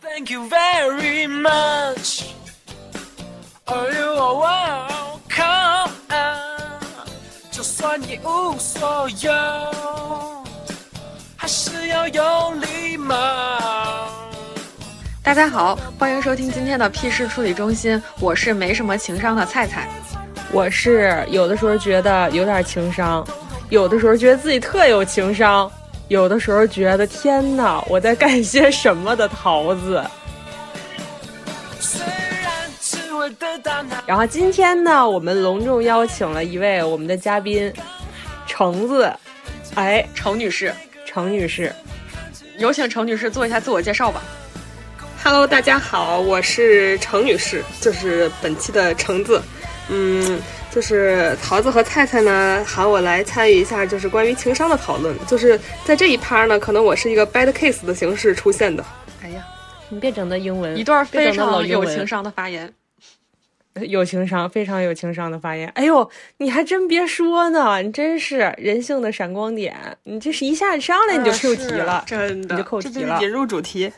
Thank you very much. Are you a welcome? 就算一无所有，还是要有礼貌。大家好，欢迎收听今天的屁事处理中心，我是没什么情商的菜菜。我是有的时候觉得有点情商，有的时候觉得自己特有情商，有的时候觉得天哪，我在干些什么的桃子。然后今天呢，我们隆重邀请了一位我们的嘉宾，橙子，哎，程女士，程女士，有请程女士做一下自我介绍吧。Hello，大家好，我是程女士，就是本期的橙子。嗯，就是桃子和菜菜呢喊我来参与一下，就是关于情商的讨论。就是在这一趴呢，可能我是一个 bad case 的形式出现的。哎呀，你别整那英文，一段非常有情商的发言。有情商，非常有情商的发言。哎呦，你还真别说呢，你真是人性的闪光点。你这是一下上来你就 Q 题了，真的，你就扣题了这就是引。入主题。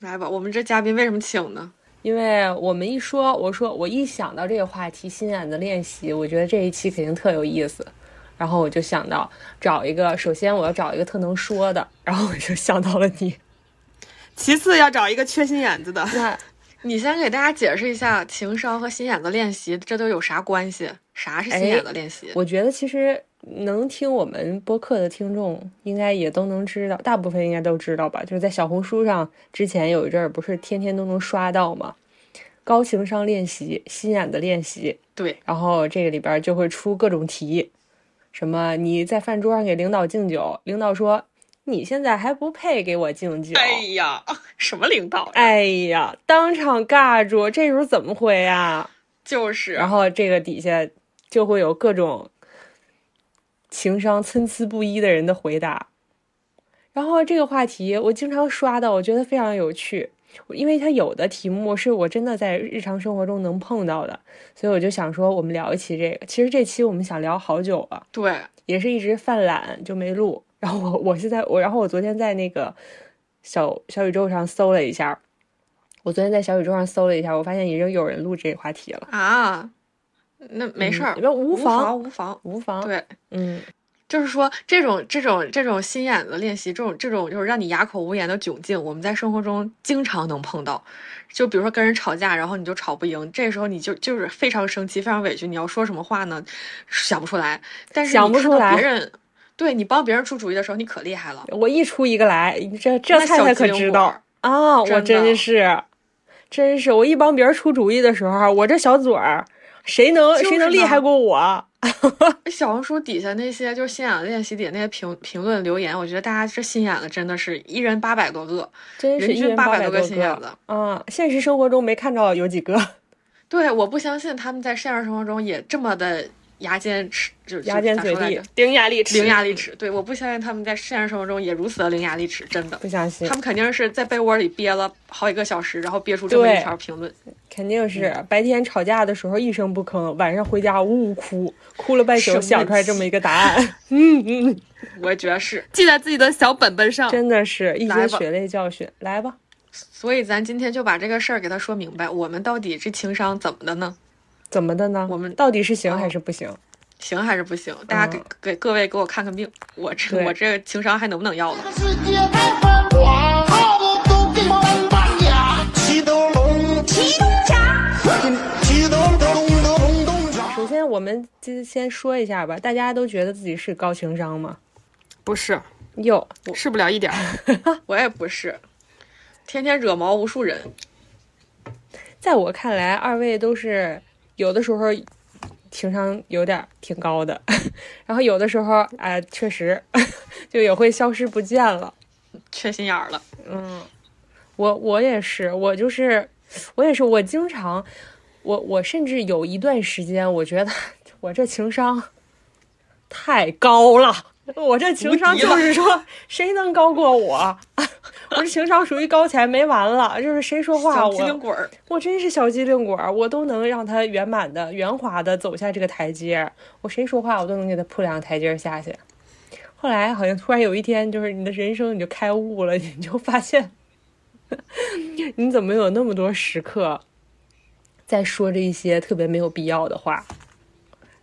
来吧，我们这嘉宾为什么请呢？因为我们一说，我说我一想到这个话题，心眼子练习，我觉得这一期肯定特有意思。然后我就想到找一个，首先我要找一个特能说的，然后我就想到了你。其次要找一个缺心眼子的。那你先给大家解释一下情商和心眼子练习这都有啥关系？啥是心眼子练习？我觉得其实能听我们播客的听众应该也都能知道，大部分应该都知道吧？就是在小红书上之前有一阵儿不是天天都能刷到吗？高情商练习、心眼的练习，对，然后这个里边就会出各种题，什么你在饭桌上给领导敬酒，领导说你现在还不配给我敬酒，哎呀，什么领导呀？哎呀，当场尬住，这时候怎么回啊？就是，然后这个底下就会有各种情商参差不一的人的回答。然后这个话题我经常刷到，我觉得非常有趣，因为它有的题目是我真的在日常生活中能碰到的，所以我就想说我们聊一期这个。其实这期我们想聊好久了，对，也是一直犯懒就没录。然后我我现在我，然后我昨天在那个小小宇宙上搜了一下，我昨天在小宇宙上搜了一下，我发现已经有人录这个话题了。啊，那没事儿嗯，无无妨无妨。无妨，对，嗯，就是说这种这种这种心眼子练习，这种这种就是让你哑口无言的窘境，我们在生活中经常能碰到。就比如说跟人吵架，然后你就吵不赢，这时候你就就是非常生气，非常委屈，你要说什么话呢？想不出来。但是你看到想不出来别人，对你帮别人出主意的时候，你可厉害了。我一出一个来，这这那小菜菜可知道啊！我真是，真是，我一帮别人出主意的时候，我这小嘴儿，谁能就是谁能厉害过我？小红书底下那些就是心眼子练习底下那些评评论留言，我觉得大家这心眼子真的是一人八百多个，真是一人八800多个心眼子啊！现实生活中没看到有几个对，我不相信他们在现实生活中也这么的牙尖齿，就就牙尖嘴利伶牙俐齿，伶牙俐齿。对，我不相信他们在现实生活中也如此的伶牙俐齿，真的不。相信他，们肯定是在被窝里憋了好几个小时，然后憋出这么一条评论。肯定是嗯白天吵架的时候一声不吭，晚上回家呜呜哭，哭了半宿，想出来这么一个答案。嗯嗯，我也觉得是，记在自己的小本本上。真的是一来吧节血泪教训。来吧，所以咱今天就把这个事儿给他说明白，我们到底这情商怎么的呢？怎么的呢？我们到底是行哦还是不行？行还是不行？大家给、嗯给各位给我看看病，我这我这情商还能不能要了？首先，我们就先说一下吧，大家都觉得自己是高情商吗？不是，有，是不了一点儿。我也不是，天天惹毛无数人。在我看来，二位都是有的时候情商有点儿挺高的，然后有的时候哎、确实 就也会消失不见了。缺心眼儿了，嗯，我我也是，我就是我也是，我经常，我我甚至有一段时间，我觉得我这情商太高了。我这情商就是说，谁能高过我？我这情商属于高起来没完了，就是谁说话我机灵鬼。我真是小机灵鬼儿，我都能让他圆满的、圆滑的走下这个台阶。我谁说话，我都能给他铺两个台阶下去。后来好像突然有一天，就是你的人生你就开悟了，你就发现，你怎么有那么多时刻在说着一些特别没有必要的话？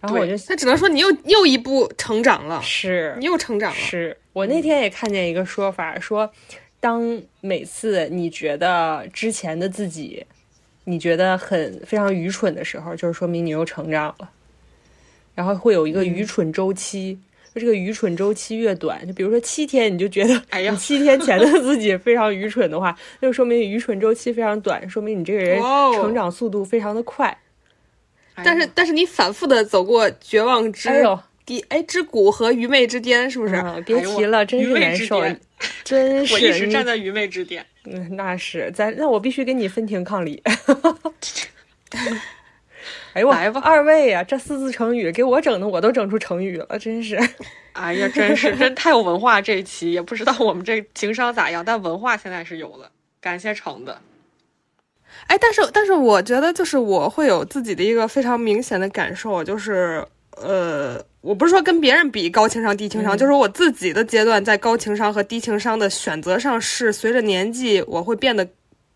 然后我就那只能说你又又一步成长了，是你又成长了。是我那天也看见一个说法，说当每次你觉得之前的自己，你觉得很非常愚蠢的时候，就是说明你又成长了。然后会有一个愚蠢周期，就这个愚蠢周期越短，就比如说七天，你就觉得哎呀你七天前的自己非常愚蠢的话，那就说明愚蠢周期非常短，说明你这个人成长速度非常的快。但是但是你反复的走过绝望之哎呦，低哎之谷和愚昧之巅，是不是？嗯，别提了，真愚昧是难受之巅，真是 我一直站在愚昧之巅。嗯，那是咱那我必须跟你分庭抗礼。哎呦我，来吧二位呀、这四字成语给我整的，我都整出成语了，真是。哎呀，真是真太有文化这一期，也不知道我们这情商咋样，但文化现在是有了，感谢橙子。哎，但是但是我觉得就是我会有自己的一个非常明显的感受，就是呃，我不是说跟别人比高情商低情商，就是我自己的阶段在高情商和低情商的选择上是随着年纪我会变得。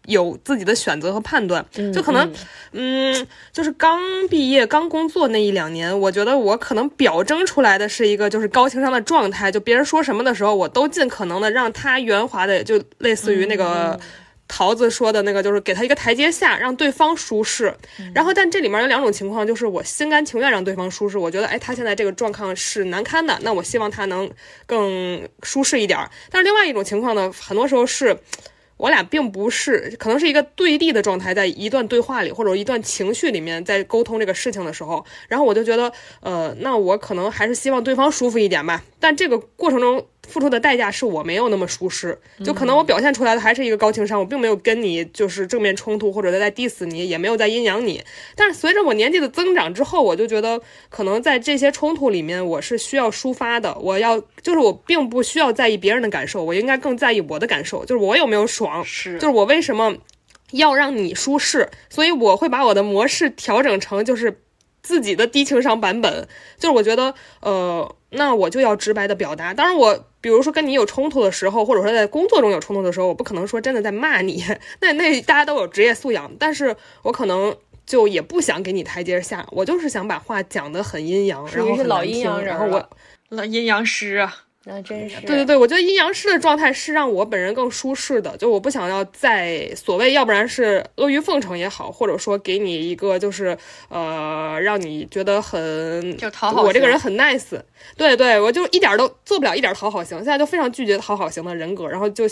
有自己的选择和判断，就可能，嗯，就是刚毕业、刚工作那一两年，我觉得我可能表征出来的是一个就是高情商的状态，就别人说什么的时候，我都尽可能的让他圆滑的，就类似于那个桃子说的那个，就是给他一个台阶下，让对方舒适。然后，但这里面有两种情况，就是我心甘情愿让对方舒适，我觉得，哎，他现在这个状况是难堪的，那我希望他能更舒适一点。但是另外一种情况呢，很多时候是。我俩并不是，可能是一个对立的状态，在一段对话里或者一段情绪里面，在沟通这个事情的时候，然后我就觉得，呃，那我可能还是希望对方舒服一点吧。但这个过程中付出的代价是我没有那么舒适，就可能我表现出来的还是一个高情商，我并没有跟你就是正面冲突，或者在 diss 你，也没有在阴阳你。但是随着我年纪的增长之后，我就觉得可能在这些冲突里面，我是需要抒发的。我要就是我并不需要在意别人的感受，我应该更在意我的感受，就是我有没有爽，是就是我为什么要让你舒适，所以我会把我的模式调整成就是自己的低情商版本。就是我觉得，呃，那我就要直白的表达。当然我，比如说跟你有冲突的时候，或者说在工作中有冲突的时候，我不可能说真的在骂你，那 那大家都有职业素养，但是我可能。就也不想给你台阶下，我就是想把话讲得很阴阳，然后是老很阴阳人然后我了那阴阳师啊，那真是。对对对，我觉得阴阳师的状态是让我本人更舒适的，就我不想要在所谓，要不然是阿谀奉承也好，或者说给你一个就是呃，让你觉得很就讨好我这个人很 nice，对对，我就一点都做不了一点讨好型，现在就非常拒绝讨好型的人格，然后就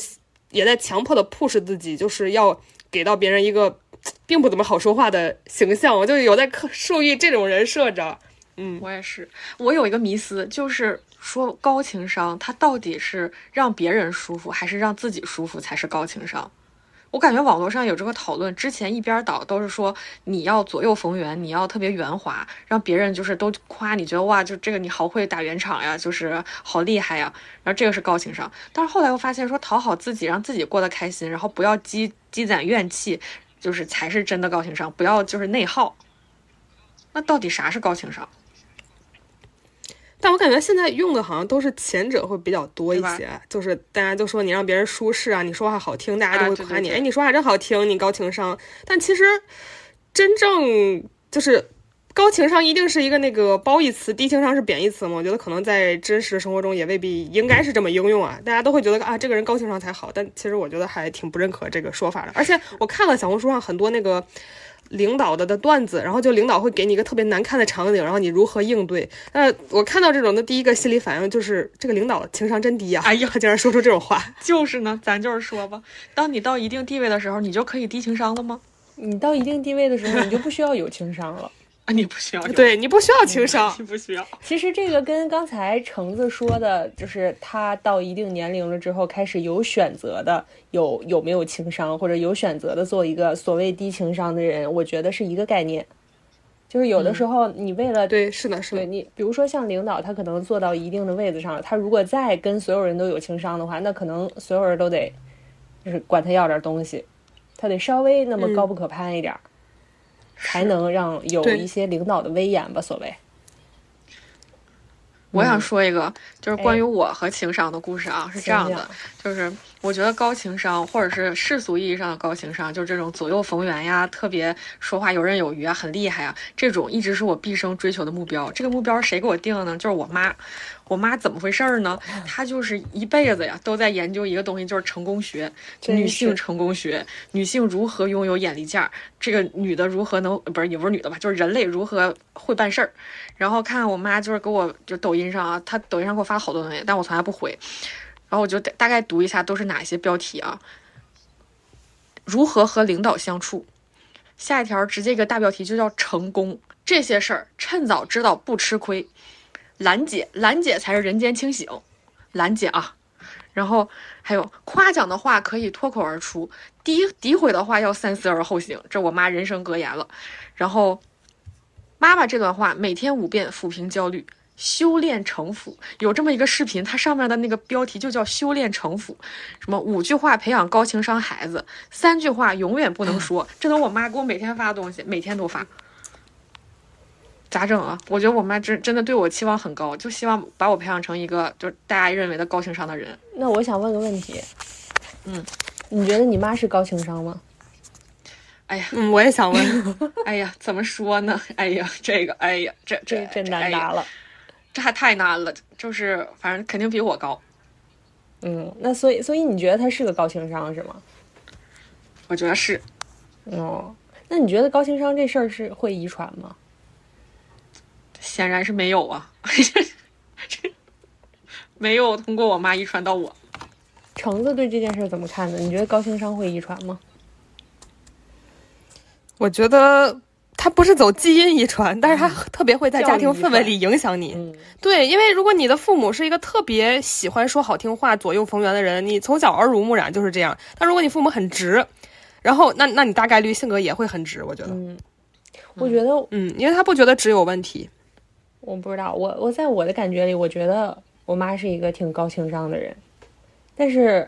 也在强迫的 push 自己，就是要给到别人一个并不怎么好说话的形象，我就有在刻受益这种人设着。嗯我也是。我有一个迷思，就是说高情商，它到底是让别人舒服，还是让自己舒服才是高情商？我感觉网络上有这个讨论，之前一边倒都是说你要左右逢源，你要特别圆滑，让别人就是都夸你，觉得哇，就这个你好会打圆场呀，就是好厉害呀，然后这个是高情商。但是后来又发现说讨好自己，让自己过得开心，然后不要积积攒怨气，就是才是真的高情商，不要就是内耗。那到底啥是高情商？但我感觉现在用的好像都是前者会比较多一些，就是大家就说你让别人舒适啊，你说话好听，大家啊就会夸你，对对对哎，你说话真好听，你高情商。但其实真正就是高情商一定是一个那个褒义词，低情商是贬义词嘛？我觉得可能在真实生活中也未必应该是这么应用啊。大家都会觉得啊，这个人高情商才好，但其实我觉得还挺不认可这个说法的。而且我看了小红书上很多那个。领导的的段子，然后就领导会给你一个特别难看的场景，然后你如何应对？那我看到这种的第一个心理反应就是这个领导情商真低呀、哎呀他竟然说出这种话。就是呢，咱就是说吧，当你到一定地位的时候，你就可以低情商了吗？你到一定地位的时候，你就不需要有情商了。啊，你不需要，对你不需要情商，你不需要。其实这个跟刚才橙子说的，就是他到一定年龄了之后，开始有选择的有有没有情商，或者有选择的做一个所谓低情商的人，我觉得是一个概念。就是有的时候你为了对，是的，是的，你，比如说像领导，他可能坐到一定的位子上了，他如果再跟所有人都有情商的话，那可能所有人都得就是管他要点东西，他得稍微那么高不可攀一点儿，才能让有一些领导的威严吧，所谓。我想说一个，就是关于我和情商的故事啊，是这样的，就是我觉得高情商，或者是世俗意义上的高情商，就是这种左右逢源呀，特别说话游刃有余啊，很厉害啊，这种一直是我毕生追求的目标。这个目标谁给我定的呢？就是我妈。我妈怎么回事儿呢？她就是一辈子呀都在研究一个东西，就是成功学，女性成功学，女性如何拥有眼力劲儿，这个女的如何能不是也不是女的吧，就是人类如何会办事儿。然后看我妈就是给我就抖音上啊，她抖音上给我发了好多东西，但我从来不回。然后我就大大概读一下都是哪些标题啊？如何和领导相处？下一条直接一个大标题就叫成功，这些事儿趁早知道不吃亏。兰姐，兰姐才是人间清醒，兰姐啊。然后还有夸奖的话可以脱口而出，诋诋毁的话要三思而后行，这我妈人生格言了。然后妈妈这段话每天五遍抚平焦虑，修炼城府。有这么一个视频，它上面的那个标题就叫修炼城府，什么五句话培养高情商孩子，三句话永远不能说。这都我妈给我每天发的东西，每天都发。咋整啊？我觉得我妈真真的对我期望很高，就希望把我培养成一个就是大家认为的高情商的人。那我想问个问题，嗯，你觉得你妈是高情商吗？哎呀，嗯，我也想问，哎呀，怎么说呢？哎呀，这个，哎呀，这这这难答了。这还太难了，就是反正肯定比我高，嗯，那所以所以你觉得他是个高情商是吗？我觉得是。哦，那你觉得高情商这事儿是会遗传吗？显然是没有啊，没有通过我妈遗传到我。橙子对这件事儿怎么看呢？你觉得高情商会遗传吗？我觉得他不是走基因遗传，但是他特别会在家庭氛围里影响你。嗯，对，因为如果你的父母是一个特别喜欢说好听话、左右逢源的人，你从小耳濡目染就是这样。但如果你父母很直，然后那那你大概率性格也会很直，我觉得，嗯，我觉得嗯，因为他不觉得直有问题。我不知道，我我在我的感觉里，我觉得我妈是一个挺高情商的人，但是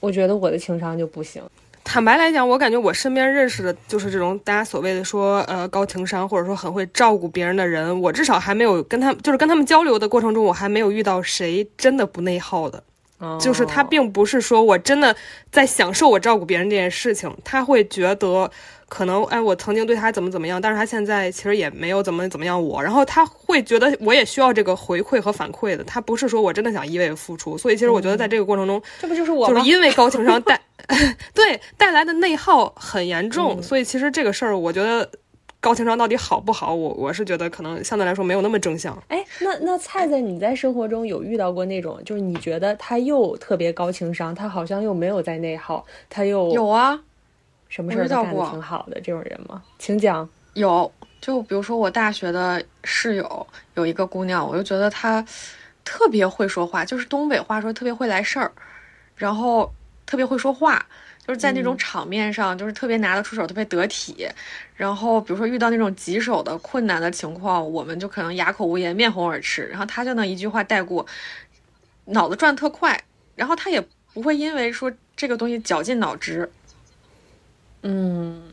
我觉得我的情商就不行。坦白来讲，我感觉我身边认识的就是这种大家所谓的说呃高情商或者说很会照顾别人的人，我至少还没有跟他就是跟他们交流的过程中，我还没有遇到谁真的不内耗的。就是他哦并不是说我真的在享受我照顾别人这件事情，他会觉得可能哎我曾经对他怎么怎么样，但是他现在其实也没有怎么怎么样我，然后他会觉得我也需要这个回馈和反馈的，他不是说我真的想一味付出，所以其实我觉得在这个过程中，这不就是我吗？就是因为高情商 带 对带来的内耗很严重，所以其实这个事儿我觉得。高情商到底好不好？我我是觉得可能相对来说没有那么正向。哎，那那菜菜，你在生活中有遇到过那种，就是你觉得他又特别高情商，他好像又没有在内耗，他又有啊，什么事儿都干得我遇到过挺好的这种人吗？请讲。有，就比如说我大学的室友有一个姑娘，我就觉得她特别会说话，就是东北话说特别会来事儿，然后特别会说话，就是在那种场面上就是特别拿得出手，特别得体。然后比如说遇到那种棘手的困难的情况，我们就可能哑口无言、面红耳赤，然后他就能一句话带过，脑子转特快，然后他也不会因为说这个东西绞尽脑汁，嗯，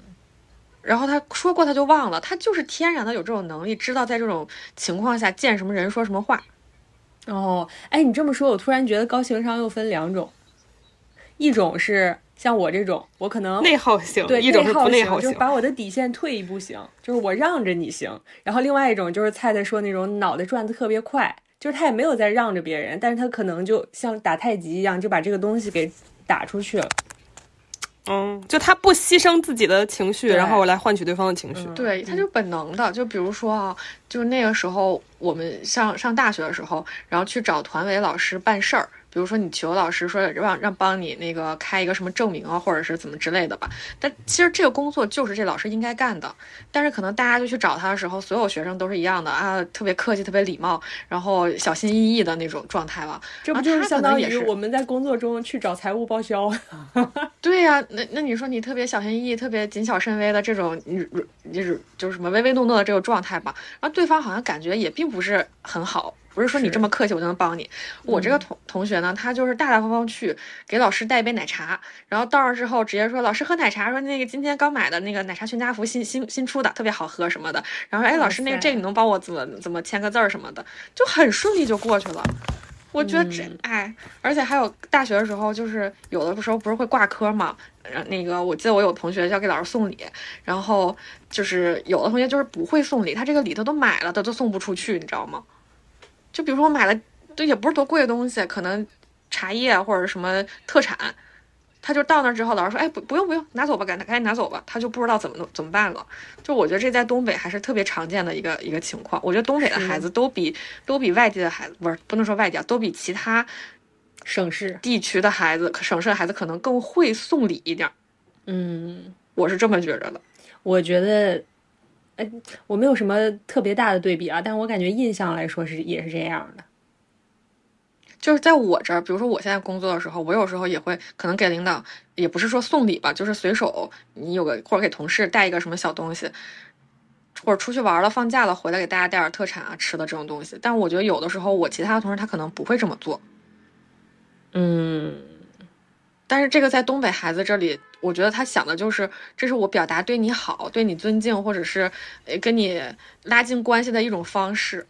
然后他说过他就忘了，他就是天然的有这种能力，知道在这种情况下见什么人说什么话。哦，哎，你这么说，我突然觉得高情商又分两种，一种是像我这种，我可能内耗型，对一种是不内，耗型就是。把我的底线退一步行，就是我让着你行。然后另外一种就是菜菜说那种脑袋转的特别快，就是他也没有在让着别人，但是他可能就像打太极一样，就把这个东西给打出去了。嗯，就他不牺牲自己的情绪，然后来换取对方的情绪。对，他就本能的，就比如说啊，就那个时候我们上上大学的时候，然后去找团委老师办事儿，比如说你求老师说让让帮你那个开一个什么证明啊，或者是怎么之类的吧。但其实这个工作就是这老师应该干的，但是可能大家就去找他的时候，所有学生都是一样的啊，特别客气、特别礼貌，然后小心翼翼的那种状态了。这不就是相当于我们在工作中去找财务报销？对呀、那那你说你特别小心翼翼、特别谨小慎微的这种，你就是就是什么唯唯诺诺的这个状态吧，然后对方好像感觉也并不是很好，不是说你这么客气我就能帮你。我这个同同学呢，他就是大大方方去给老师带一杯奶茶，然后到那之后直接说老师喝奶茶，说那个今天刚买的那个奶茶全家福新新新出的，特别好喝什么的。然后说哎老师那个这个你能帮我怎么怎么签个字儿什么的，就很顺利就过去了。我觉得这哎，而且还有大学的时候，就是有的时候不是会挂科嘛，然那个我记得我有同学要给老师送礼，然后就是有的同学就是不会送礼，他这个礼他都买了，他都送不出去，你知道吗？就比如说我买了，对，也不是多贵的东西，可能茶叶或者什么特产，他就到那儿之后，老师说，哎，不不用不用，拿走吧，赶赶紧拿走吧，他就不知道怎么弄怎么办了。就我觉得这在东北还是特别常见的一个一个情况。我觉得东北的孩子都比都比外地的孩子，不是不能说外地啊，都比其他省市，地区的孩子、省市的孩子可能更会送礼一点儿。嗯，我是这么觉着的。我觉得，哎，我没有什么特别大的对比啊，但我感觉印象来说是也是这样的。就是在我这儿，比如说我现在工作的时候，我有时候也会可能给领导，也不是说送礼吧，就是随手你有个或者给同事带一个什么小东西，或者出去玩了放假了回来给大家带点特产啊吃的这种东西。但我觉得有的时候我其他的同事他可能不会这么做，嗯，但是这个在东北孩子这里，我觉得他想的就是这是我表达对你好、对你尊敬，或者是呃跟你拉近关系的一种方式。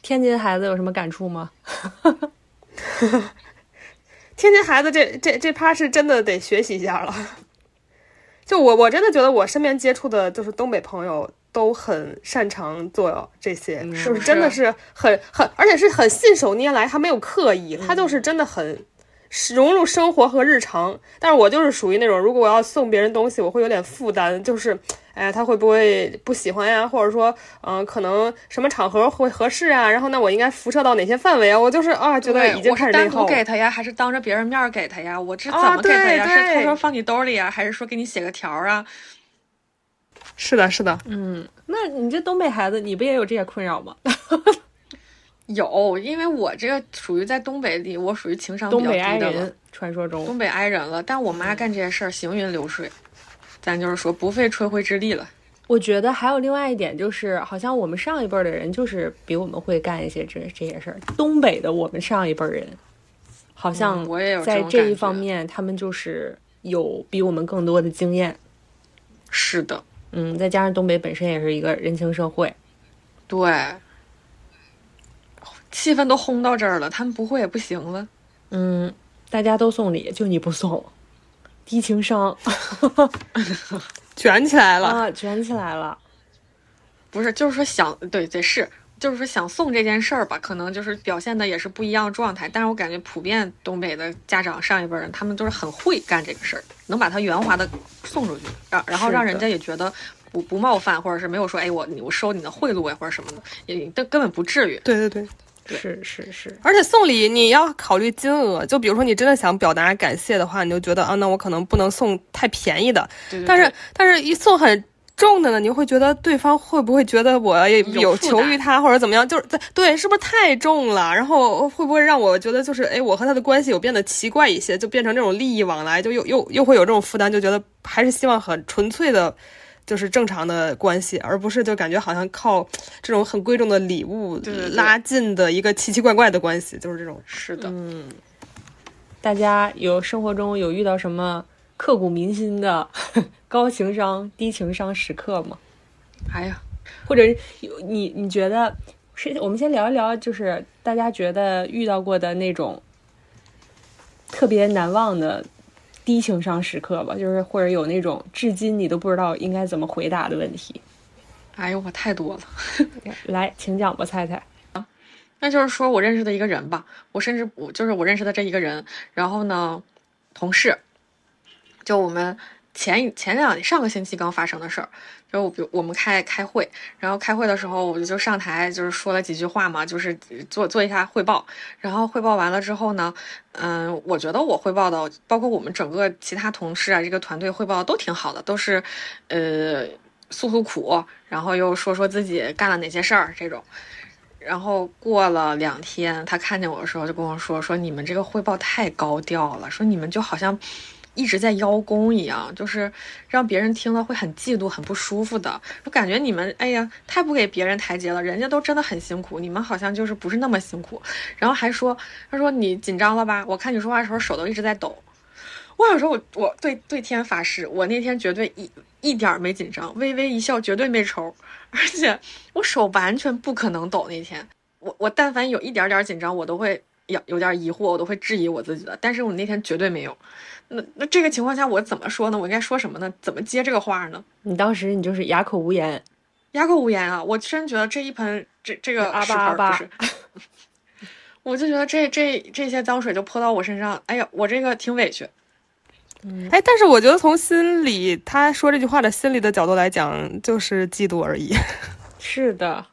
天津孩子有什么感触吗？天津孩子这这这趴是真的得学习一下了。就我我真的觉得我身边接触的就是东北朋友都很擅长做这些，就是真的是很很，而且是很信手拈来，他没有刻意，他就是真的很融入生活和日常。但是我就是属于那种，如果我要送别人东西，我会有点负担，就是。哎，他会不会不喜欢呀？或者说，嗯、可能什么场合会合适啊？然后那我应该辐射到哪些范围啊？我就是啊，觉得，已经开始内耗。独给他呀，还是当着别人面给他呀？我这怎啊么给他呀？对是偷偷放你兜里呀，还是说给你写个条啊？是的，是的，嗯，那你这东北孩子，你不也有这些困扰吗？有，因为我这个属于在东北里，我属于情商比较低的了挨人，，传说中东北挨人了。但我妈干这些事儿行云流水，咱就是说不费吹灰之力了。我觉得还有另外一点，就是好像我们上一辈儿的人就是比我们会干一些这这些事儿。东北的我们上一辈儿人，好像嗯我也有在这一方面，他们就是有比我们更多的经验。是的，嗯，再加上东北本身也是一个人情社会，对，气氛都烘到这儿了，他们不会也不行了。嗯，大家都送礼，就你不送，低情商 卷起来了。啊，卷起来了。不是，就是说想对对是，就是说想送这件事儿吧，可能就是表现的也是不一样的状态。但是我感觉普遍东北的家长上一辈人，他们都是很会干这个事儿，能把它圆滑的送出去，让然后让人家也觉得不不冒犯，或者是没有说哎我我收你的贿赂呀或者什么的，也根根本不至于。对对对，是是是，而且送礼你要考虑金额，就比如说你真的想表达感谢的话，你就觉得啊，那我可能不能送太便宜的，对对但是但是一送很重的呢，你会觉得对方会不会觉得我也有求于他或者怎么样？就是对对，是不是太重了？然后会不会让我觉得就是哎，我和他的关系有变得奇怪一些，就变成这种利益往来，就又又又会有这种负担，就觉得还是希望很纯粹的。就是正常的关系，而不是就感觉好像靠这种很贵重的礼物拉近的一个奇奇怪怪的关系，就是这种。是的，嗯，大家有生活中有遇到什么刻骨铭心的 高情商、低情商时刻吗？哎呀，或者有你你觉得是？我们先聊一聊，就是大家觉得遇到过的那种特别难忘的低情商时刻吧，就是或者有那种至今你都不知道应该怎么回答的问题。哎呦我太多了。来，请讲吧，菜菜。那就是说我认识的一个人吧，我甚至我就是我认识的这一个人，然后呢，同事，就我们前前两上个星期刚发生的事儿，就我比如我们开开会，然后开会的时候我就上台就是说了几句话嘛，就是做做一下汇报，然后汇报完了之后呢，嗯，我觉得我汇报的，包括我们整个其他同事啊，这个团队汇报都挺好的，都是呃诉诉苦，然后又说说自己干了哪些事儿这种。然后过了两天，他看见我的时候就跟我说：“说你们这个汇报太高调了，说你们就好像一直在邀功一样，就是让别人听了会很嫉妒、很不舒服的。我感觉你们，哎呀，太不给别人台阶了，人家都真的很辛苦，你们好像就是不是那么辛苦。然后还说，他说你紧张了吧？我看你说话的时候手都一直在抖。我想说我，我对对天发誓，我那天绝对一一点儿没紧张，微微一笑绝对没抽，而且我手完全不可能抖。那天我我但凡有一点点紧张，我都会有有点疑惑，我都会质疑我自己的。但是我那天绝对没有。那那这个情况下我怎么说呢？我应该说什么呢？怎么接这个话呢？你当时你就是哑口无言，哑口无言啊！我真觉得这一盆这这个阿屎巴阿巴我就觉得这这这些脏水就泼到我身上，哎呀，我这个挺委屈。嗯哎，但是我觉得从心里，他说这句话的心理的角度来讲，就是嫉妒而已。是的。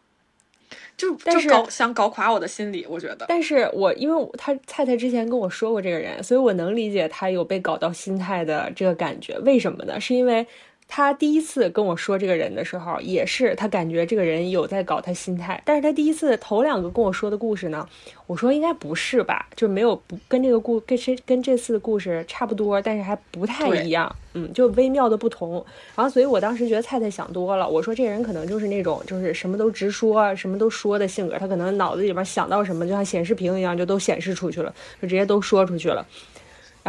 就但就是搞想搞垮我的心理，我觉得。但是我因为他菜菜之前跟我说过这个人，所以我能理解他有被搞到心态的这个感觉。为什么呢？是因为他第一次跟我说这个人的时候，也是他感觉这个人有在搞他心态。但是他第一次头两个跟我说的故事呢，我说应该不是吧，就没有不跟这个故跟这跟这次的故事差不多，但是还不太一样，嗯，就微妙的不同。然后所以我当时觉得菜菜想多了，我说这人可能就是那种就是什么都直说，什么都说的性格，他可能脑子里边想到什么，就像显示屏一样，就都显示出去了，就直接都说出去了。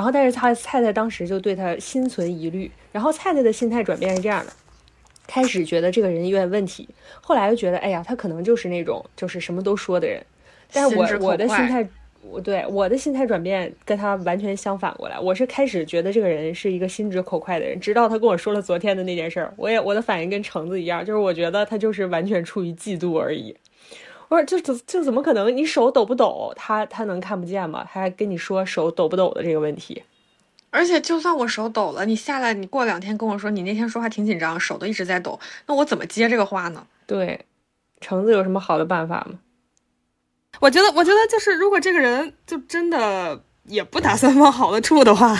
然后，但是他菜菜当时就对他心存疑虑，然后菜菜的心态转变是这样的：开始觉得这个人有点问题，后来又觉得，哎呀，他可能就是那种就是什么都说的人。但是我我的心态，我对我的心态转变跟他完全相反过来。我是开始觉得这个人是一个心直口快的人，直到他跟我说了昨天的那件事儿，我也我的反应跟橙子一样，就是我觉得他就是完全出于嫉妒而已。我说这怎这怎么可能？你手抖不抖，他他能看不见吗？他还跟你说手抖不抖的这个问题。而且就算我手抖了，你下来，你过两天跟我说你那天说话挺紧张，手都一直在抖，那我怎么接这个话呢？对，橙子有什么好的办法吗？我觉得，我觉得就是，如果这个人就真的也不打算往好的处的话，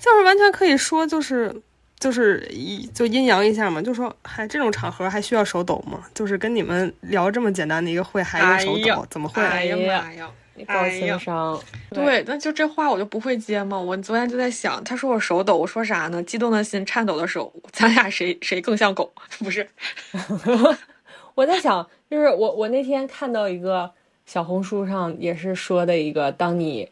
就是完全可以说，就是就是一就阴阳一下嘛，就说，还，这种场合还需要手抖吗？就是跟你们聊这么简单的一个会，还用手抖，哎怎么会？哎呀妈呀！你高情商。对，那就这话我就不会接嘛？我昨天就在想，他说我手抖，我说啥呢？激动的心，颤抖的手，咱俩谁谁更像狗？不是，我在想，就是我我那天看到一个小红书上也是说的一个，当你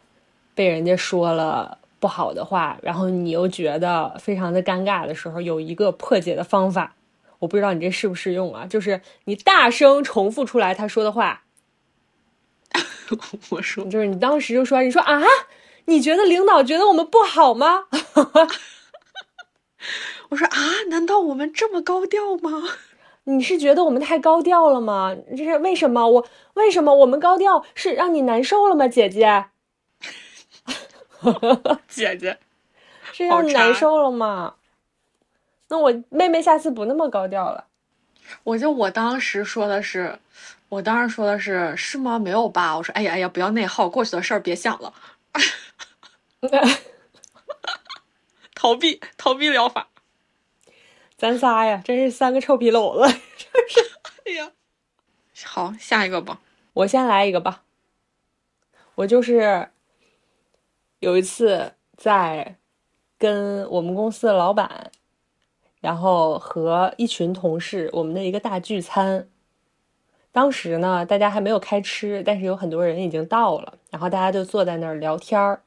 被人家说了不好的话，然后你又觉得非常的尴尬的时候，有一个破解的方法，我不知道你这适不适用啊？就是你大声重复出来他说的话，我说就是你当时就说，你说啊，你觉得领导觉得我们不好吗？我说啊，难道我们这么高调吗？你是觉得我们太高调了吗？这是为什么？我为什么我们高调是让你难受了吗，姐姐？姐姐，这让你难受了吗？那我妹妹下次不那么高调了。我就我当时说的是，我当时说的是是吗？没有吧？我说哎呀哎呀，不要内耗，过去的事儿别想了，逃避逃避疗法。咱仨呀，真是三个臭皮篓子。哎呀，好，下一个吧。我先来一个吧。我就是有一次在跟我们公司的老板，然后和一群同事，我们的一个大聚餐。当时呢，大家还没有开吃，但是有很多人已经到了，然后大家就坐在那儿聊天儿。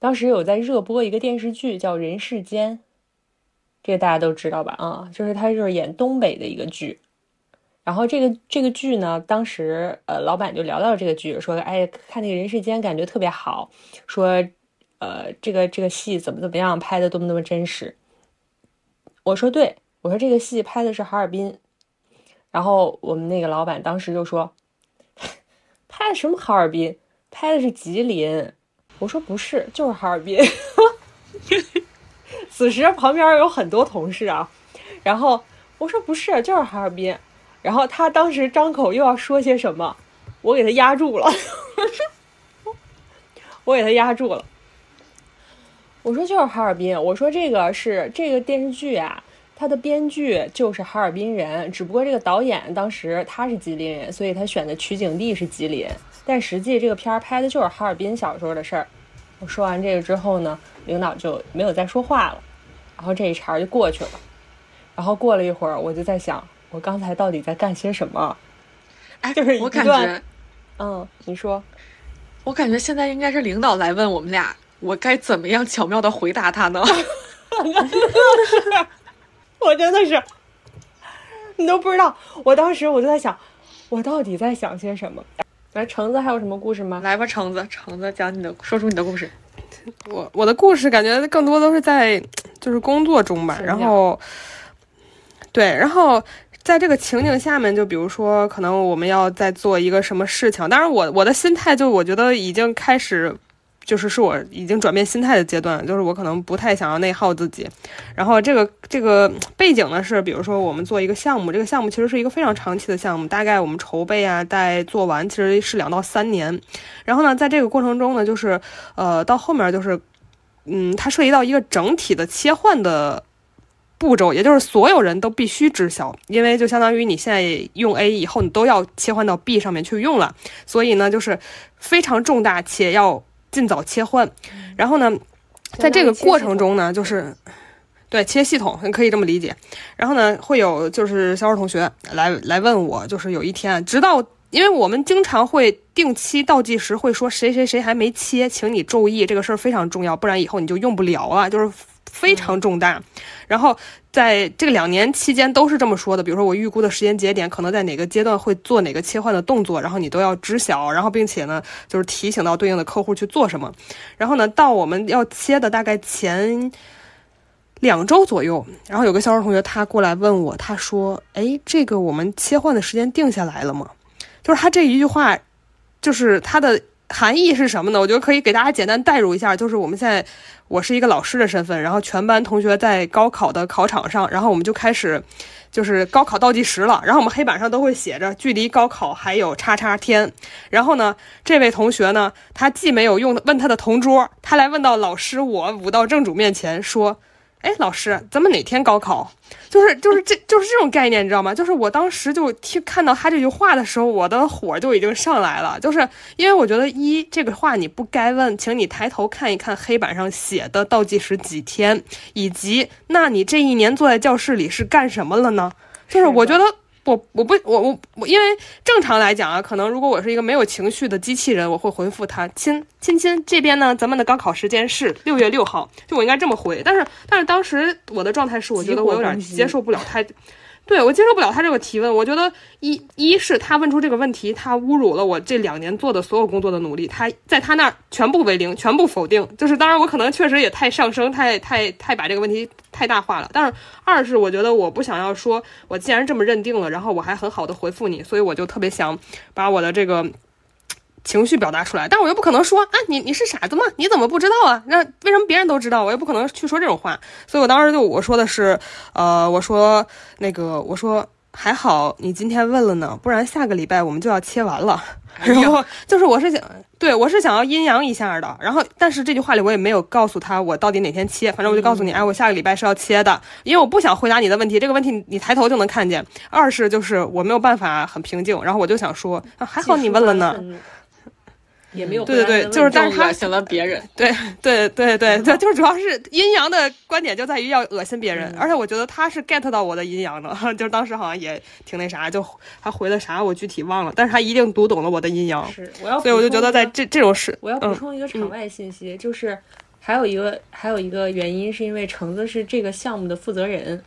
当时有在热播一个电视剧叫《人世间》，这个大家都知道吧？啊，就是他就是演东北的一个剧。然后这个这个剧呢，当时呃，老板就聊到这个剧，说哎，看那个《人世间》感觉特别好，说呃，这个这个戏怎么怎么样，拍的多么多么真实。我说对，我说这个戏拍的是哈尔滨，然后我们那个老板当时就说，拍的什么哈尔滨，拍的是吉林。我说不是，就是哈尔滨。此时旁边有很多同事啊，然后我说不是，就是哈尔滨。然后他当时张口又要说些什么，我给他压住了，我给他压住了。我说就是哈尔滨，我说这个是这个电视剧啊，它的编剧就是哈尔滨人，只不过这个导演当时他是吉林人，所以他选的取景地是吉林，但实际这个片儿拍的就是哈尔滨小时候的事儿。我说完这个之后呢，领导就没有再说话了，然后这一茬就过去了。然后过了一会儿，我就在想，我刚才到底在干些什么？哎，就是我感觉，嗯，你说，我感觉现在应该是领导来问我们俩，我该怎么样巧妙的回答他呢？我真的是，你都不知道，我当时我就在想，我到底在想些什么？来，橙子还有什么故事吗？来吧，橙子，橙子讲你的，说出你的故事。我我的故事感觉更多都是在就是工作中吧，然后对，然后在这个情景下面，就比如说可能我们要在做一个什么事情，当然我我的心态就我觉得已经开始。就是是我已经转变心态的阶段，就是我可能不太想要内耗自己，然后这个这个背景呢是，比如说我们做一个项目，这个项目其实是一个非常长期的项目，大概我们筹备啊，待做完其实是两到三年，然后呢，在这个过程中呢，就是呃到后面就是，嗯，它涉及到一个整体的切换的步骤，也就是所有人都必须知晓，因为就相当于你现在用 A 以后，你都要切换到 B 上面去用了，所以呢，就是非常重大且要尽早切换。然后呢，在这个过程中呢，就是对切系统，可以这么理解。然后呢，会有就是销售同学来来问我，就是有一天，直到因为我们经常会定期倒计时，会说谁谁谁还没切，请你注意这个事儿非常重要，不然以后你就用不了了，就是非常重大。然后在这个两年期间都是这么说的，比如说我预估的时间节点可能在哪个阶段会做哪个切换的动作，然后你都要知晓，然后并且呢就是提醒到对应的客户去做什么。然后呢，到我们要切的大概前两周左右，然后有个销售同学他过来问我，他说：“哎，这个我们切换的时间定下来了吗？”就是他这一句话，就是他的含义是什么呢？我觉得可以给大家简单代入一下，就是我们现在我是一个老师的身份，然后全班同学在高考的考场上，然后我们就开始就是高考倒计时了，然后我们黑板上都会写着距离高考还有叉叉天，然后呢，这位同学呢，他既没有用问他的同桌，他来问到老师我武道正主面前说。哎，老师，咱们哪天高考？就是就是这就是这种概念，你知道吗？就是我当时就听看到他这句话的时候，我的火就已经上来了。就是因为我觉得一这个话你不该问，请你抬头看一看黑板上写的倒计时几天，以及那你这一年坐在教室里是干什么了呢？就是我觉得。我我不我我我，因为正常来讲啊，可能如果我是一个没有情绪的机器人，我会回复他亲亲亲，这边呢，咱们的高考时间是六月六号，就我应该这么回。但是但是当时我的状态是，我觉得我有点接受不了他，对我接受不了他这个提问。我觉得一一是他问出这个问题，他侮辱了我这两年做的所有工作的努力，他在他那儿全部为零，全部否定。就是当然我可能确实也太上升，太太太把这个问题太大化了。但是二是我觉得我不想要说，我既然这么认定了，然后我还很好的回复你，所以我就特别想把我的这个。情绪表达出来，但我又不可能说啊，你你是傻子吗？你怎么不知道啊？那为什么别人都知道，我又不可能去说这种话？所以我当时就我说的是，呃，我说那个，我说还好你今天问了呢，不然下个礼拜我们就要切完了。然后就是我是想，对我是想要阴阳一下的。然后但是这句话里我也没有告诉他我到底哪天切，反正我就告诉你，哎，我下个礼拜是要切的，因为我不想回答你的问题，这个问题你抬头就能看见。二是就是我没有办法很平静，然后我就想说，啊、还好你问了呢。也没有对对对，就是但是他恶心了别人，对对对对对，就是主要是阴阳的观点就在于要恶心别人，而且我觉得他是 get 到我的阴阳的，就是当时好像也挺那啥，就他回了啥我具体忘了，但是他一定读懂了我的阴阳，是我要，所以我就觉得在这这种事，我要补充一个场外信息，就是还有一个还有一个原因是因为橙子是这个项目的负责人，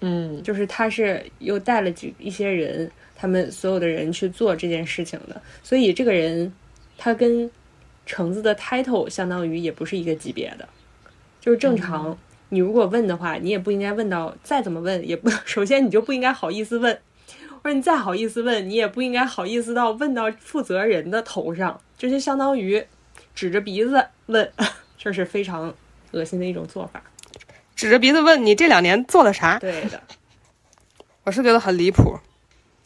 嗯，就是他是又带了几一些人，他们所有的人去做这件事情的，所以这个人。它跟橙子的 title 相当于也不是一个级别的，就是正常。你如果问的话，你也不应该问到再怎么问，也不 首先你就不应该好意思问，或者你再好意思问，你也不应该好意思到问到负责人的头上，这就相当于指着鼻子问，这是非常恶心的一种做法。指着鼻子问你这两年做了啥？对的，我是觉得很离谱。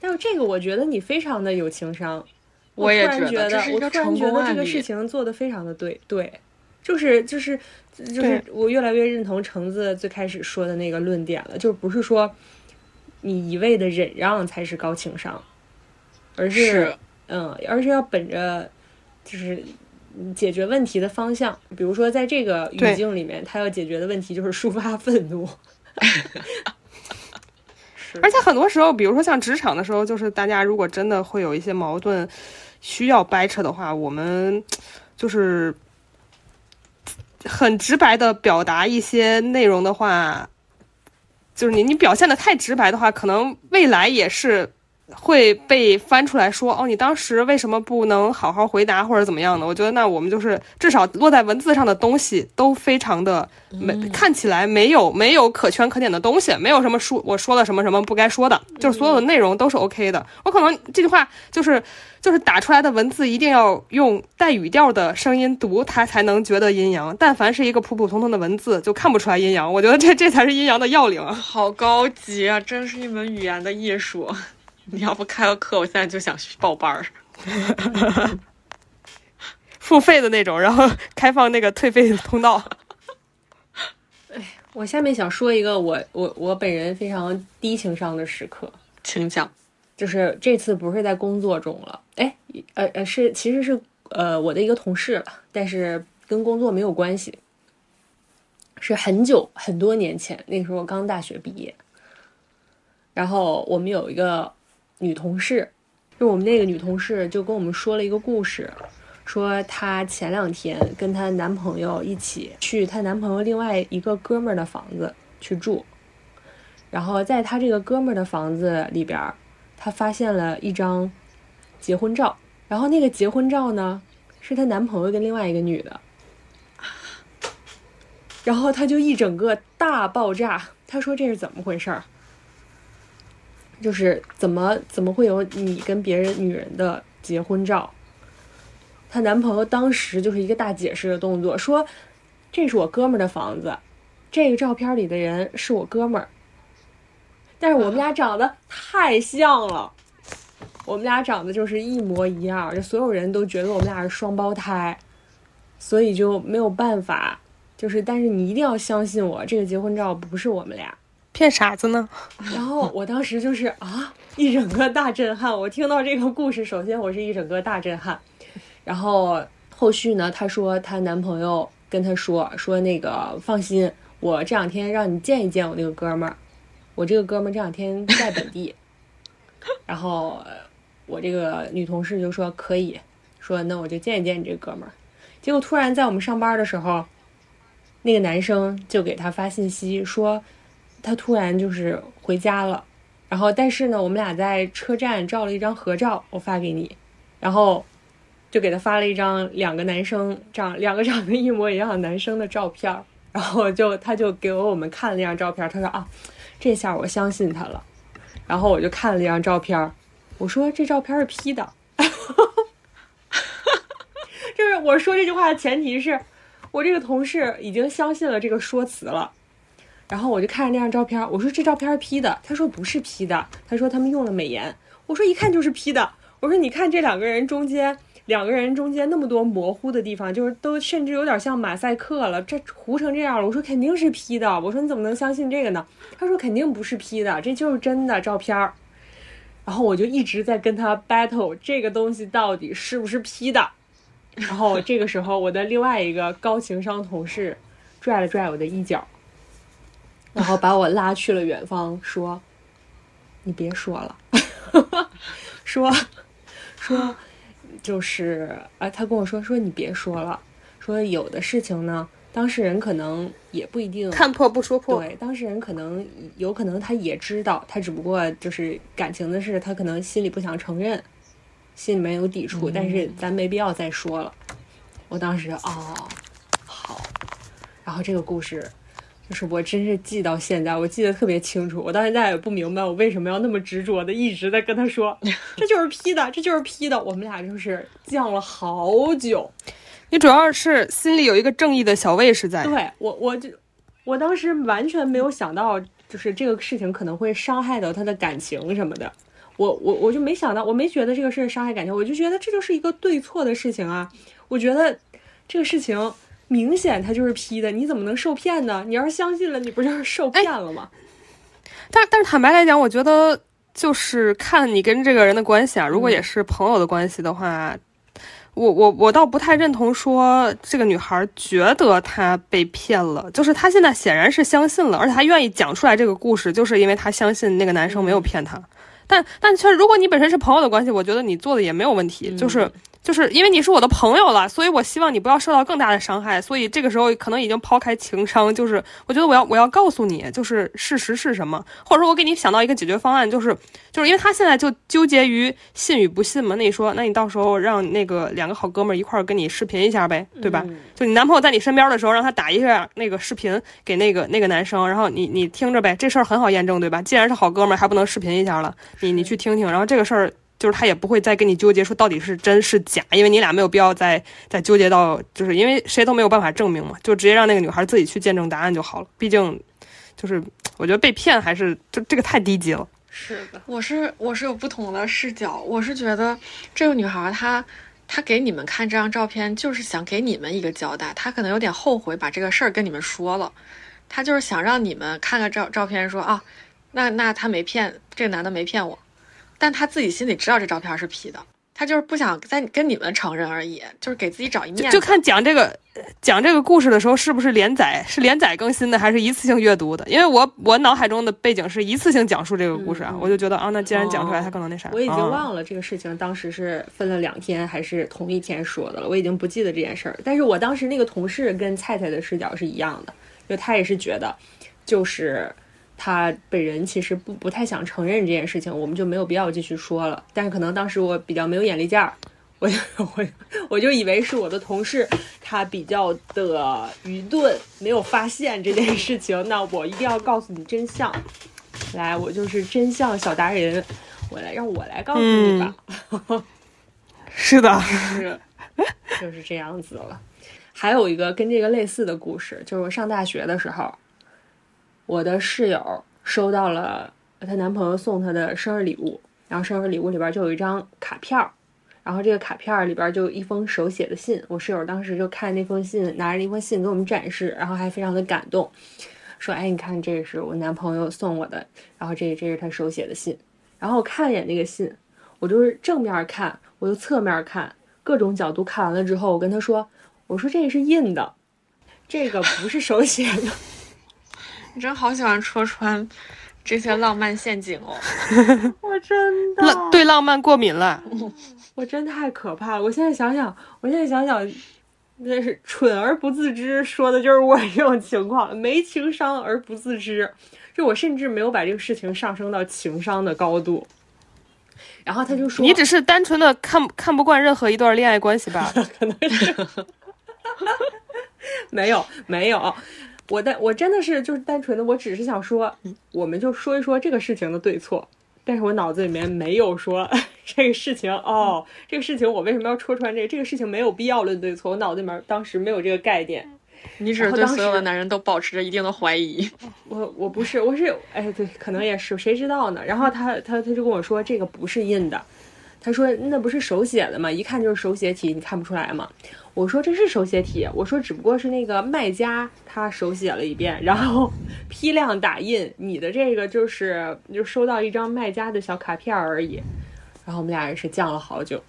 但是这个我觉得你非常的有情商。我也觉得这是一我个成突然觉得这。个事情做的非常的对，对，就是就是就是我越来越认同橙子最开始说的那个论点了，就不是说你一味的忍让才是高情商，而是是嗯，而是要本着就是解决问题的方向，比如说在这个语境里面，他要解决的问题就是抒发愤怒。而且很多时候，比如说像职场的时候，就是大家如果真的会有一些矛盾需要掰扯的话，我们就是很直白的表达一些内容的话，就是你你表现的太直白的话，可能未来也是会被翻出来说，哦，你当时为什么不能好好回答或者怎么样呢？我觉得那我们就是至少落在文字上的东西都非常的没，看起来没有没有可圈可点的东西，没有什么说我说了什么什么不该说的，就是所有的内容都是 OK 的。我可能这句话就是就是打出来的文字一定要用带语调的声音读，它才能觉得阴阳。但凡是一个普普通通的文字，就看不出来阴阳。我觉得这这才是阴阳的要领啊。好高级啊！真是一门语言的艺术。你要不开个课，我现在就想去报班儿。付费的那种，然后开放那个退费通道。我下面想说一个我我我本人非常低情商的时刻，请讲。就是这次不是在工作中了，哎，呃呃是其实是呃我的一个同事了，但是跟工作没有关系，是很久很多年前，那时候我刚大学毕业，然后我们有一个女同事，就我们那个女同事就跟我们说了一个故事，说她前两天跟她男朋友一起去她男朋友另外一个哥们儿的房子去住，然后在她这个哥们儿的房子里边，她发现了一张结婚照，然后那个结婚照呢是她男朋友跟另外一个女的，然后她就一整个大爆炸，她说这是怎么回事儿？就是怎么怎么会有你跟别人女人的结婚照？她男朋友当时就是一个大解释的动作，说这是我哥们儿的房子，这个照片里的人是我哥们儿，但是我们俩长得太像了，我们俩长得就是一模一样，就所有人都觉得我们俩是双胞胎，所以就没有办法，就是但是你一定要相信我，这个结婚照不是我们俩。骗傻子呢？然后我当时就是啊，一整个大震撼。我听到这个故事，首先我是一整个大震撼。然后后续呢，她说她男朋友跟她说说那个放心，我这两天让你见一见我那个哥们儿，我这个哥们儿这两天在本地。然后我这个女同事就说可以，说那我就见一见你这哥们儿。结果突然在我们上班的时候，那个男生就给她发信息说。他突然就是回家了，然后但是呢，我们俩在车站照了一张合照，我发给你，然后就给他发了一张两个男生长两个长得一模一样的男生的照片，然后就他就给我们看了那张照片，他说啊，这下我相信他了，然后我就看了一张照片，我说这照片是 P 的，就是我说这句话的前提是我这个同事已经相信了这个说辞了。然后我就看着那张照片，我说这照片是 P 的，他说不是 P 的，他说他们用了美颜，我说一看就是 P 的，我说你看这两个人中间，两个人中间那么多模糊的地方，就是都甚至有点像马赛克了，这糊成这样了，我说肯定是 P 的，我说你怎么能相信这个呢？他说肯定不是 P 的，这就是真的照片儿。然后我就一直在跟他 battle 这个东西到底是不是 P 的。然后这个时候，我的另外一个高情商同事拽了拽我的衣角。然后把我拉去了远方，说：“你别说了，说说就是啊，他跟我说说你别说了，说有的事情呢，当事人可能也不一定看破不说破。对，当事人可能有可能他也知道，他只不过就是感情的事，他可能心里不想承认，心里面有抵触，但是咱没必要再说了。我当时哦，好，然后这个故事。”就是我真是记到现在，我记得特别清楚。我到现在也不明白我为什么要那么执着的一直在跟他说，这就是 P 的，这就是 P 的。我们俩就是犟了好久。你主要是心里有一个正义的小卫士在。对我，我就我当时完全没有想到，就是这个事情可能会伤害到他的感情什么的。我我我就没想到，我没觉得这个事伤害感情，我就觉得这就是一个对错的事情啊。我觉得这个事情。明显他就是 P 的，你怎么能受骗呢？你要是相信了，你不就是受骗了吗？但但是坦白来讲，我觉得就是看你跟这个人的关系啊。如果也是朋友的关系的话，我我我倒不太认同说这个女孩觉得她被骗了。就是她现在显然是相信了，而且她愿意讲出来这个故事，就是因为她相信那个男生没有骗她。但但确实，如果你本身是朋友的关系，我觉得你做的也没有问题。就是就是因为你是我的朋友了，所以我希望你不要受到更大的伤害。所以这个时候可能已经抛开情商，就是我觉得我要我要告诉你，就是事实是什么，或者说我给你想到一个解决方案，就是就是因为他现在就纠结于信与不信嘛。那你说，那你到时候让那个两个好哥们儿一块儿跟你视频一下呗，对吧？就你男朋友在你身边的时候，让他打一下那个视频给那个那个男生，然后你你听着呗，这事儿很好验证，对吧？既然是好哥们儿，还不能视频一下了，你你去听听，然后这个事儿。就是他也不会再跟你纠结说到底是真是假，因为你俩没有必要再再纠结到，就是因为谁都没有办法证明嘛，就直接让那个女孩自己去见证答案就好了。毕竟，就是我觉得被骗还是就这个太低级了。是的，我是我是有不同的视角，我是觉得这个女孩她她给你们看这张照片，就是想给你们一个交代，她可能有点后悔把这个事儿跟你们说了，她就是想让你们看看照照片说啊，那那他没骗这个男的没骗我。但他自己心里知道这照片是 P 的，他就是不想再跟你们承认而已，就是给自己找一面子。就看讲这个讲这个故事的时候是不是连载，是连载更新的，还是一次性阅读的？因为我我脑海中的背景是一次性讲述这个故事啊，我就觉得啊，那既然讲出来，他可能那啥。我已经忘了这个事情当时是分了两天还是同一天说的了，我已经不记得这件事儿。但是我当时那个同事跟菜菜的视角是一样的，就他也是觉得，就是。他本人其实不不太想承认这件事情，我们就没有必要继续说了。但是可能当时我比较没有眼力见儿，我就 我我就以为是我的同事他比较的愚钝，没有发现这件事情。那我一定要告诉你真相，来，我就是真相小达人，我来让我来告诉你吧。是的，是就是这样子了。还有一个跟这个类似的故事，就是我上大学的时候。我的室友收到了她男朋友送她的生日礼物，然后生日礼物里边就有一张卡片儿，然后这个卡片儿里边就一封手写的信。我室友当时就看那封信，拿着那封信给我们展示，然后还非常的感动，说：“哎，你看，这是我男朋友送我的，然后这这是他手写的信。”然后我看一眼那个信，我就是正面看，我就侧面看，各种角度看完了之后，我跟他说：“我说这个是印的，这个不是手写的。”你真好喜欢戳穿这些浪漫陷阱哦！我真的浪对浪漫过敏了，我真太可怕了。我现在想想，我现在想想，那是蠢而不自知，说的就是我这种情况，没情商而不自知。就我甚至没有把这个事情上升到情商的高度。然后他就说：“你只是单纯的看看不惯任何一段恋爱关系吧？可能是没有没有。”我但我真的是就是单纯的，我只是想说，我们就说一说这个事情的对错，但是我脑子里面没有说 这个事情哦，这个事情我为什么要戳穿这个？这个事情没有必要论对错，我脑子里面当时没有这个概念。你只是对所有的男人都保持着一定的怀疑。我我不是，我是哎对，可能也是，谁知道呢？然后他他他就跟我说这个不是印的，他说那不是手写的吗？一看就是手写体，你看不出来吗？我说这是手写体，我说只不过是那个卖家他手写了一遍，然后批量打印，你的这个就是就收到一张卖家的小卡片而已。然后我们俩也是犟了好久，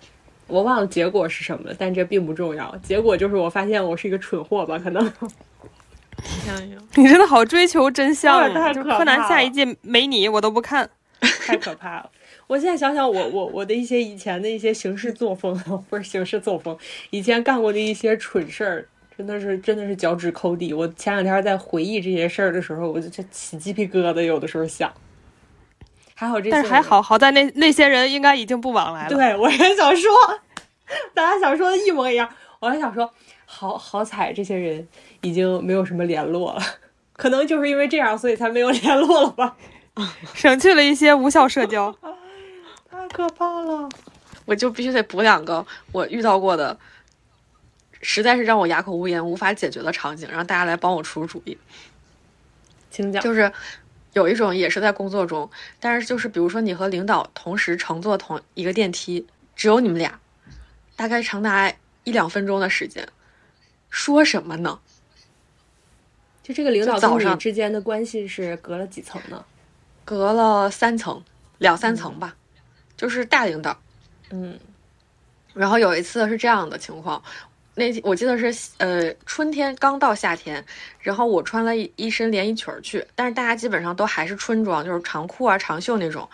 我忘了结果是什么了，但这并不重要。结果就是我发现我是一个蠢货吧，可能。你真的好追求真相，就柯南下一季没你我都不看，太可怕了。我现在想想，我我我的一些以前的一些行事作风，不是行事作风，以前干过的一些蠢事儿，真的是真的是脚趾抠地。我前两天在回忆这些事儿的时候，我就就起鸡皮疙瘩，有的时候想。还好这，但是还好，好在那那些人应该已经不往来了。对，我也想说，大家想说的一模一样。我还想说，好好彩，这些人已经没有什么联络了，可能就是因为这样，所以才没有联络了吧，省去了一些无效社交。太可怕了！我就必须得补两个我遇到过的，实在是让我哑口无言、无法解决的场景，让大家来帮我出出主意。请讲。就是有一种也是在工作中，但是就是比如说你和领导同时乘坐同一个电梯，只有你们俩，大概长达一两分钟的时间，说什么呢？就这个领导跟你之间的关系是隔了几层呢？隔了三层，两三层吧。就是大领导，嗯，然后有一次是这样的情况，那我记得是呃春天刚到夏天，然后我穿了一一身连衣裙去，但是大家基本上都还是春装，就是长裤啊长袖那种。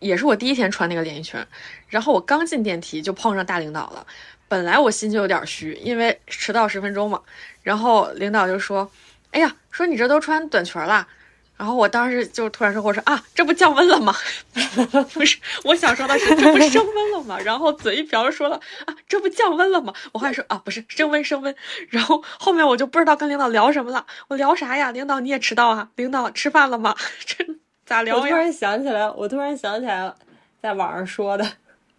也是我第一天穿那个连衣裙，然后我刚进电梯就碰上大领导了。本来我心就有点虚，因为迟到十分钟嘛。然后领导就说：“哎呀，说你这都穿短裙了。”然后我当时就突然说：“我说啊，这不降温了吗？不是，我想说的是这不升温了吗？”然后嘴一瓢说了：“啊，这不降温了吗？”我还说：“啊，不是升温升温。”然后后面我就不知道跟领导聊什么了。我聊啥呀？领导你也迟到啊？领导吃饭了吗？这咋聊呀？我突然想起来，我突然想起来，在网上说的，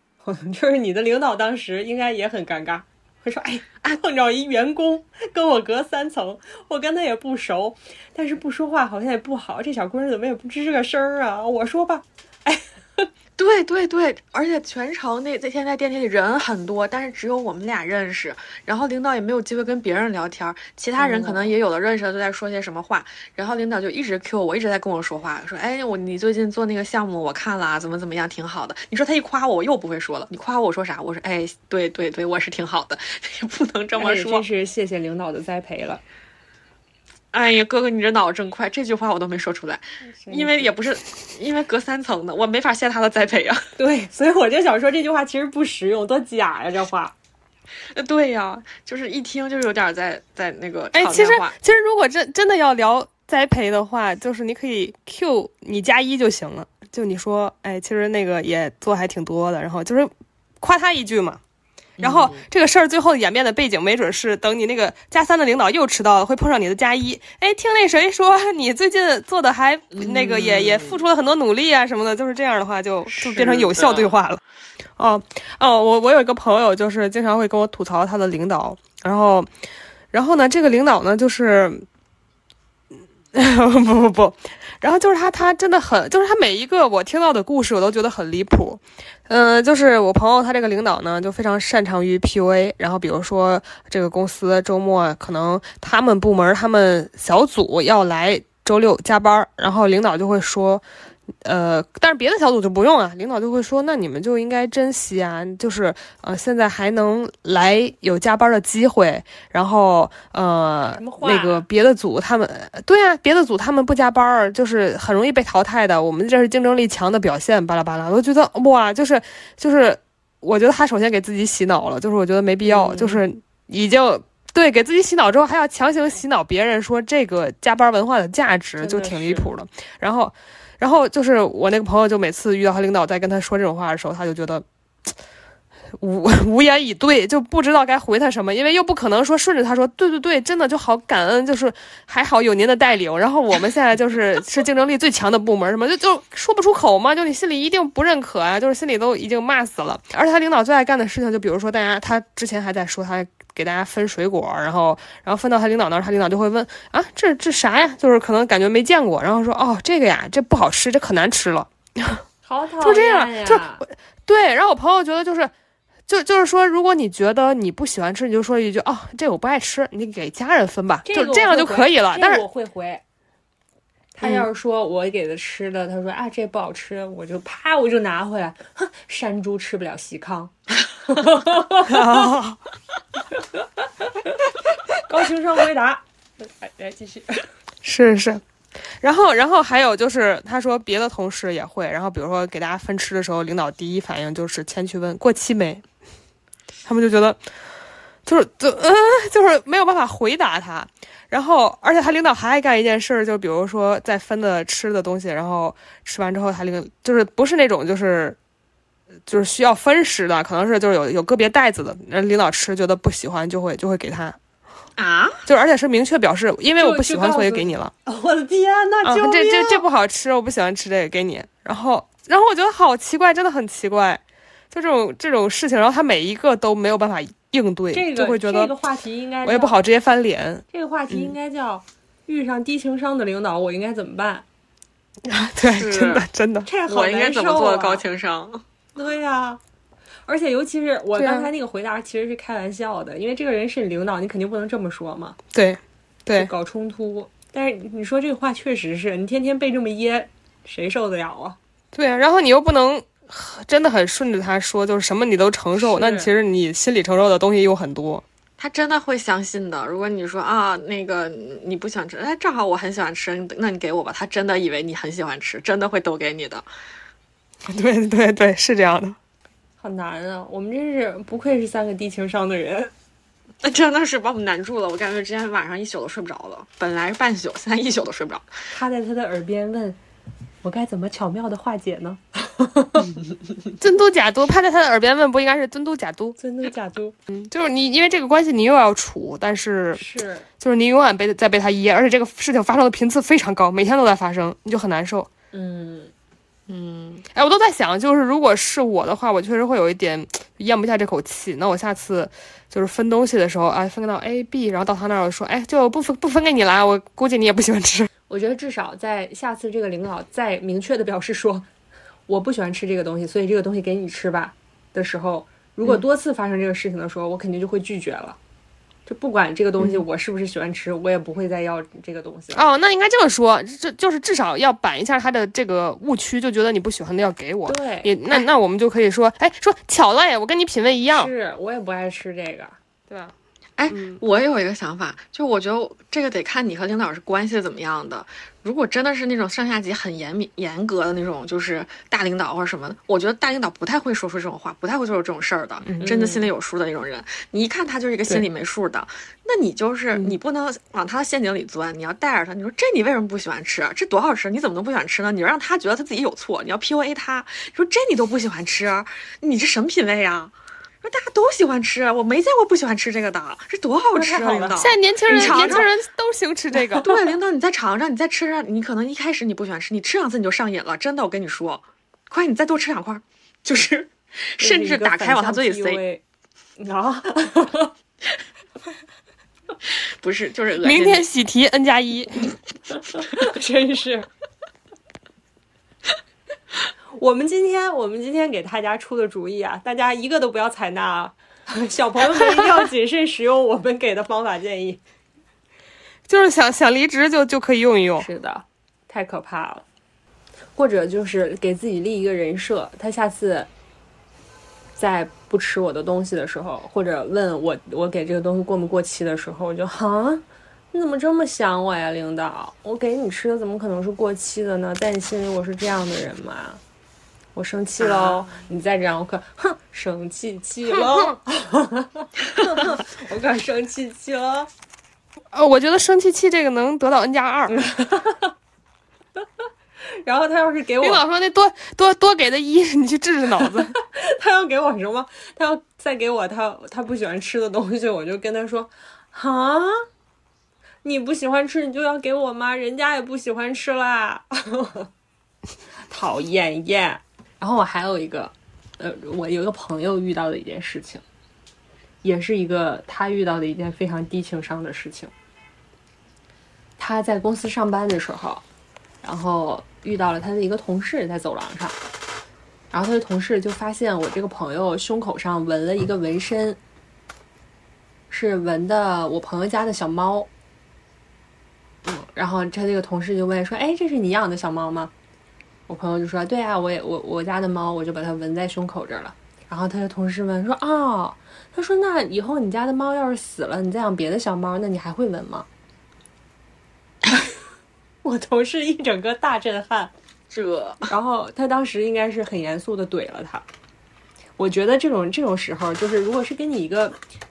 就是你的领导当时应该也很尴尬，他说：“哎，碰着一员工跟我隔三层，我跟他也不熟，但是不说话好像也不好，这小姑娘怎么也不吱个声儿啊？我说吧，对对对，而且全程那那天在电梯里人很多，但是只有我们俩认识，然后领导也没有机会跟别人聊天，其他人可能也有的认识的都在说些什么话，然后领导就一直 Q 我，一直在跟我说话，说哎我你最近做那个项目我看了啊，怎么怎么样，挺好的。你说他一夸我，我又不会说了，你夸我我说啥？我说哎对对对，我是挺好的，也不能这么说哎真。是谢谢领导的栽培了。哎呀，哥哥你这脑子真快，这句话我都没说出来，因为也不是因为隔三层的，我没法谢他的栽培啊。对，所以我就想说这句话其实不实用，多假呀这话。呃对呀，就是一听就有点在在那个哎，其实。其实如果真真的要聊栽培的话，就是你可以 Q 你加一就行了。就你说，哎，其实那个也做还挺多的，然后就是夸他一句嘛。然后这个事儿最后演变的背景，没准是等你那个加三的领导又迟到了，会碰上你的加一。哎，听那谁说你最近做的还那个也也付出了很多努力啊什么的，就是这样的话就就变成有效对话了。哦哦，我我有一个朋友，就是经常会跟我吐槽他的领导，然后然后呢，这个领导呢就是。不不不，然后就是他，他真的很，就是他每一个我听到的故事，我都觉得很离谱。嗯、就是我朋友他这个领导呢，就非常擅长于 PUA。然后比如说这个公司周末可能他们部门他们小组要来周六加班，然后领导就会说。呃，但是别的小组就不用啊，领导就会说，那你们就应该珍惜啊，就是呃，现在还能来有加班的机会，然后呃那个别的组他们，对啊，别的组他们不加班儿，就是很容易被淘汰的，我们这是竞争力强的表现，巴拉巴拉，我就觉得哇，就是就是，我觉得他首先给自己洗脑了，就是我觉得没必要，嗯就是已经。对，给自己洗脑之后，还要强行洗脑别人，说这个加班文化的价值，就挺离谱的。然后，然后就是我那个朋友，就每次遇到他领导在跟他说这种话的时候，他就觉得无无言以对，就不知道该回他什么，因为又不可能说顺着他说，对对对，真的就好感恩，就是还好有您的带领，然后我们现在就是是竞争力最强的部门，什么 就就说不出口嘛，就你心里一定不认可啊，就是心里都已经骂死了。而且他领导最爱干的事情，就比如说大家，他之前还在说他。给大家分水果，然后，然后分到他领导那儿，他领导就会问啊，这这啥呀？就是可能感觉没见过，然后说哦，这个呀，这不好吃，这可难吃了。好讨就这样就对，然后我朋友觉得就是，就就是说，如果你觉得你不喜欢吃，你就说一句哦，这我不爱吃，你给家人分吧，这个就这样就可以了。但是这个我会回。他要是说我给他吃的，他说啊这不好吃，我就啪我就拿回来，哼，山猪吃不了细糠，高情商回答。来来继续，是是，然后然后还有就是，他说别的同事也会，然后比如说给大家分吃的时候，领导第一反应就是先去问过期没，他们就觉得就是就嗯、就是没有办法回答他。然后，而且他领导还爱干一件事儿，就比如说在分的吃的东西，然后吃完之后，他领就是不是那种就是就是需要分食的，可能是就是有有个别袋子的，人领导吃觉得不喜欢就会就会给他，啊，就是而且是明确表示，因为我不喜欢，所以给你了。我的天呐，啊救，命！这这这不好吃，我不喜欢吃这个，给你。然后，然后我觉得好奇怪，真的很奇怪，就这种这种事情，然后他每一个都没有办法应对，这个就会觉得这个话题应该我也不好直接翻脸。这个话题应该叫、遇上低情商的领导，我应该怎么办？啊 对，真的真的，这好我应该怎么做高情商？对呀、而且尤其是我刚才那个回答其实是开玩笑的，因为这个人是你领导，你肯定不能这么说嘛，对对搞冲突。但是你说这个话确实是你天天被这么噎，谁受得了啊？对，然后你又不能真的很顺着他说，就是什么你都承受，那其实你心里承受的东西有很多。他真的会相信的。如果你说啊，那个你不喜欢吃，哎，正好我很喜欢吃，那你给我吧。他真的以为你很喜欢吃，真的会都给你的。对对对，是这样的。好难啊！我们真是不愧是三个低情商的人。那 真的是把我们难住了。我感觉之前晚上一宿都睡不着了，本来是半宿，现在一宿都睡不着。他在他的耳边问：“我该怎么巧妙的化解呢 尊嘟假嘟，趴在他的耳边问，不应该是尊嘟假嘟？”？尊嘟假嘟嗯，就是你，因为这个关系你又要处，但是是就是你永远被在被他噎，而且这个事情发生的频次非常高，每天都在发生，你就很难受。嗯，嗯，哎，我都在想，就是如果是我的话，我确实会有一点咽不下这口气。那我下次就是分东西的时候啊，分到 A、B，然后到他那儿我说，哎，就不分不分给你了，我估计你也不喜欢吃。我觉得至少在下次这个领导再明确的表示说我不喜欢吃这个东西，所以这个东西给你吃吧的时候，如果多次发生这个事情的时候，我肯定就会拒绝了。就不管这个东西我是不是喜欢吃，我也不会再要这个东西了。哦，那应该这么说，这就是至少要板一下他的这个误区，就觉得你不喜欢的要给我。对也那那我们就可以说，哎，说巧了哎，我跟你品味一样，是我也不爱吃这个。对吧？哎，我有一个想法，就我觉得这个得看你和领导是关系怎么样的。如果真的是那种上下级很严密、严格的那种，就是大领导或者什么的，我觉得大领导不太会说出这种话，不太会做出这种事儿的，真的心里有数的那种人。你一看他就是一个心里没数的，那你就是你不能往他的陷阱里钻，你要带着他。你说这你为什么不喜欢吃？这多好吃，你怎么能不喜欢吃呢？你要让他觉得他自己有错，你要 PUA 他，你说这你都不喜欢吃，你这什么品味呀？说大家都喜欢吃，我没见过不喜欢吃这个的，这多好吃啊！领导，现在年轻人尝尝年轻人都兴吃这个。对，领导，你再尝尝，你再吃上，你可能一开始你不喜欢吃，你吃两次你就上瘾了，真的，我跟你说，快，你再多吃两块，就是，甚至打开往他嘴里塞，塞。啊，不是，就是明天喜提 N 加一，真是。我们今天我们今天给大家出的主意啊，大家一个都不要采纳啊！小朋友们一定要谨慎使用我们给的方法建议。就是想想离职就就可以用一用。是的，太可怕了。或者就是给自己立一个人设，他下次再不吃我的东西的时候，或者问我我给这个东西过没过期的时候，我就哈，你怎么这么想我呀，领导？我给你吃的怎么可能是过期的呢？在你心里我是这样的人吗？我生气喽！你再这样，我可 哼，生气气喽！我可生气气了。呃，我觉得生气气这个能得到 N 加二。然后他要是给我领导说那多多多给的一，你去治治脑子。他要给我什么？他要再给我他他不喜欢吃的东西，我就跟他说：“哈，你不喜欢吃，你就要给我吗？人家也不喜欢吃啦。”讨厌厌。然后我还有一个，呃，我有一个朋友遇到的一件事情，也是一个他遇到的一件非常低情商的事情。他在公司上班的时候，然后遇到了他的一个同事在走廊上，然后他的同事就发现我这个朋友胸口上纹了一个纹身，是纹的我朋友家的小猫。嗯，然后他这个同事就问说：“哎，这是你养的小猫吗？”我朋友就说：“对啊，我也我我家的猫，我就把它纹在胸口这儿了。”然后他的同事问说：“哦，他说那以后你家的猫要是死了，你再养别的小猫，那你还会纹吗？” 我同事一整个大震撼。这然后他当时应该是很严肃的怼了他。我觉得这种这种时候，就是如果是跟你一个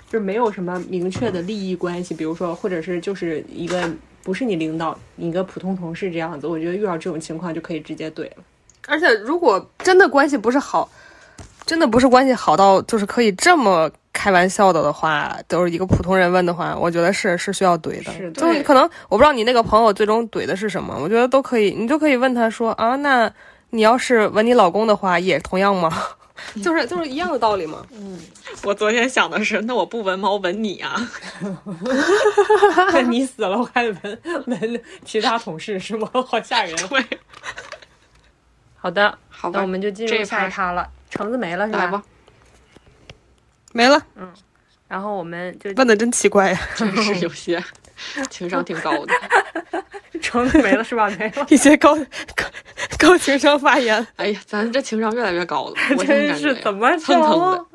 就是没有什么明确的利益关系，比如说或者是就是一个不是你领导，你一个普通同事这样子，我觉得遇到这种情况就可以直接怼了。而且如果真的关系不是好，真的不是关系好到就是可以这么开玩笑的的话，都是一个普通人问的话，我觉得是是需要怼的。是的就是可能我不知道你那个朋友最终怼的是什么，我觉得都可以，你就可以问他说啊，那你要是吻你老公的话，也同样吗？就是就是一样的道理嘛。我昨天想的是，那我不纹猫纹你啊？那你死了，我还得闻闻其他同事是吗？好吓人。对，好的，好吧那我们就进入下一趴趴了。橙子没了是来吧，没了，嗯然后我们就问的真奇怪呀，真是有些 情商挺高的。橙子没了是吧？没了。一些高高高情商发言。哎呀，咱这情商越来越高了，我真是怎么蹭蹭的着。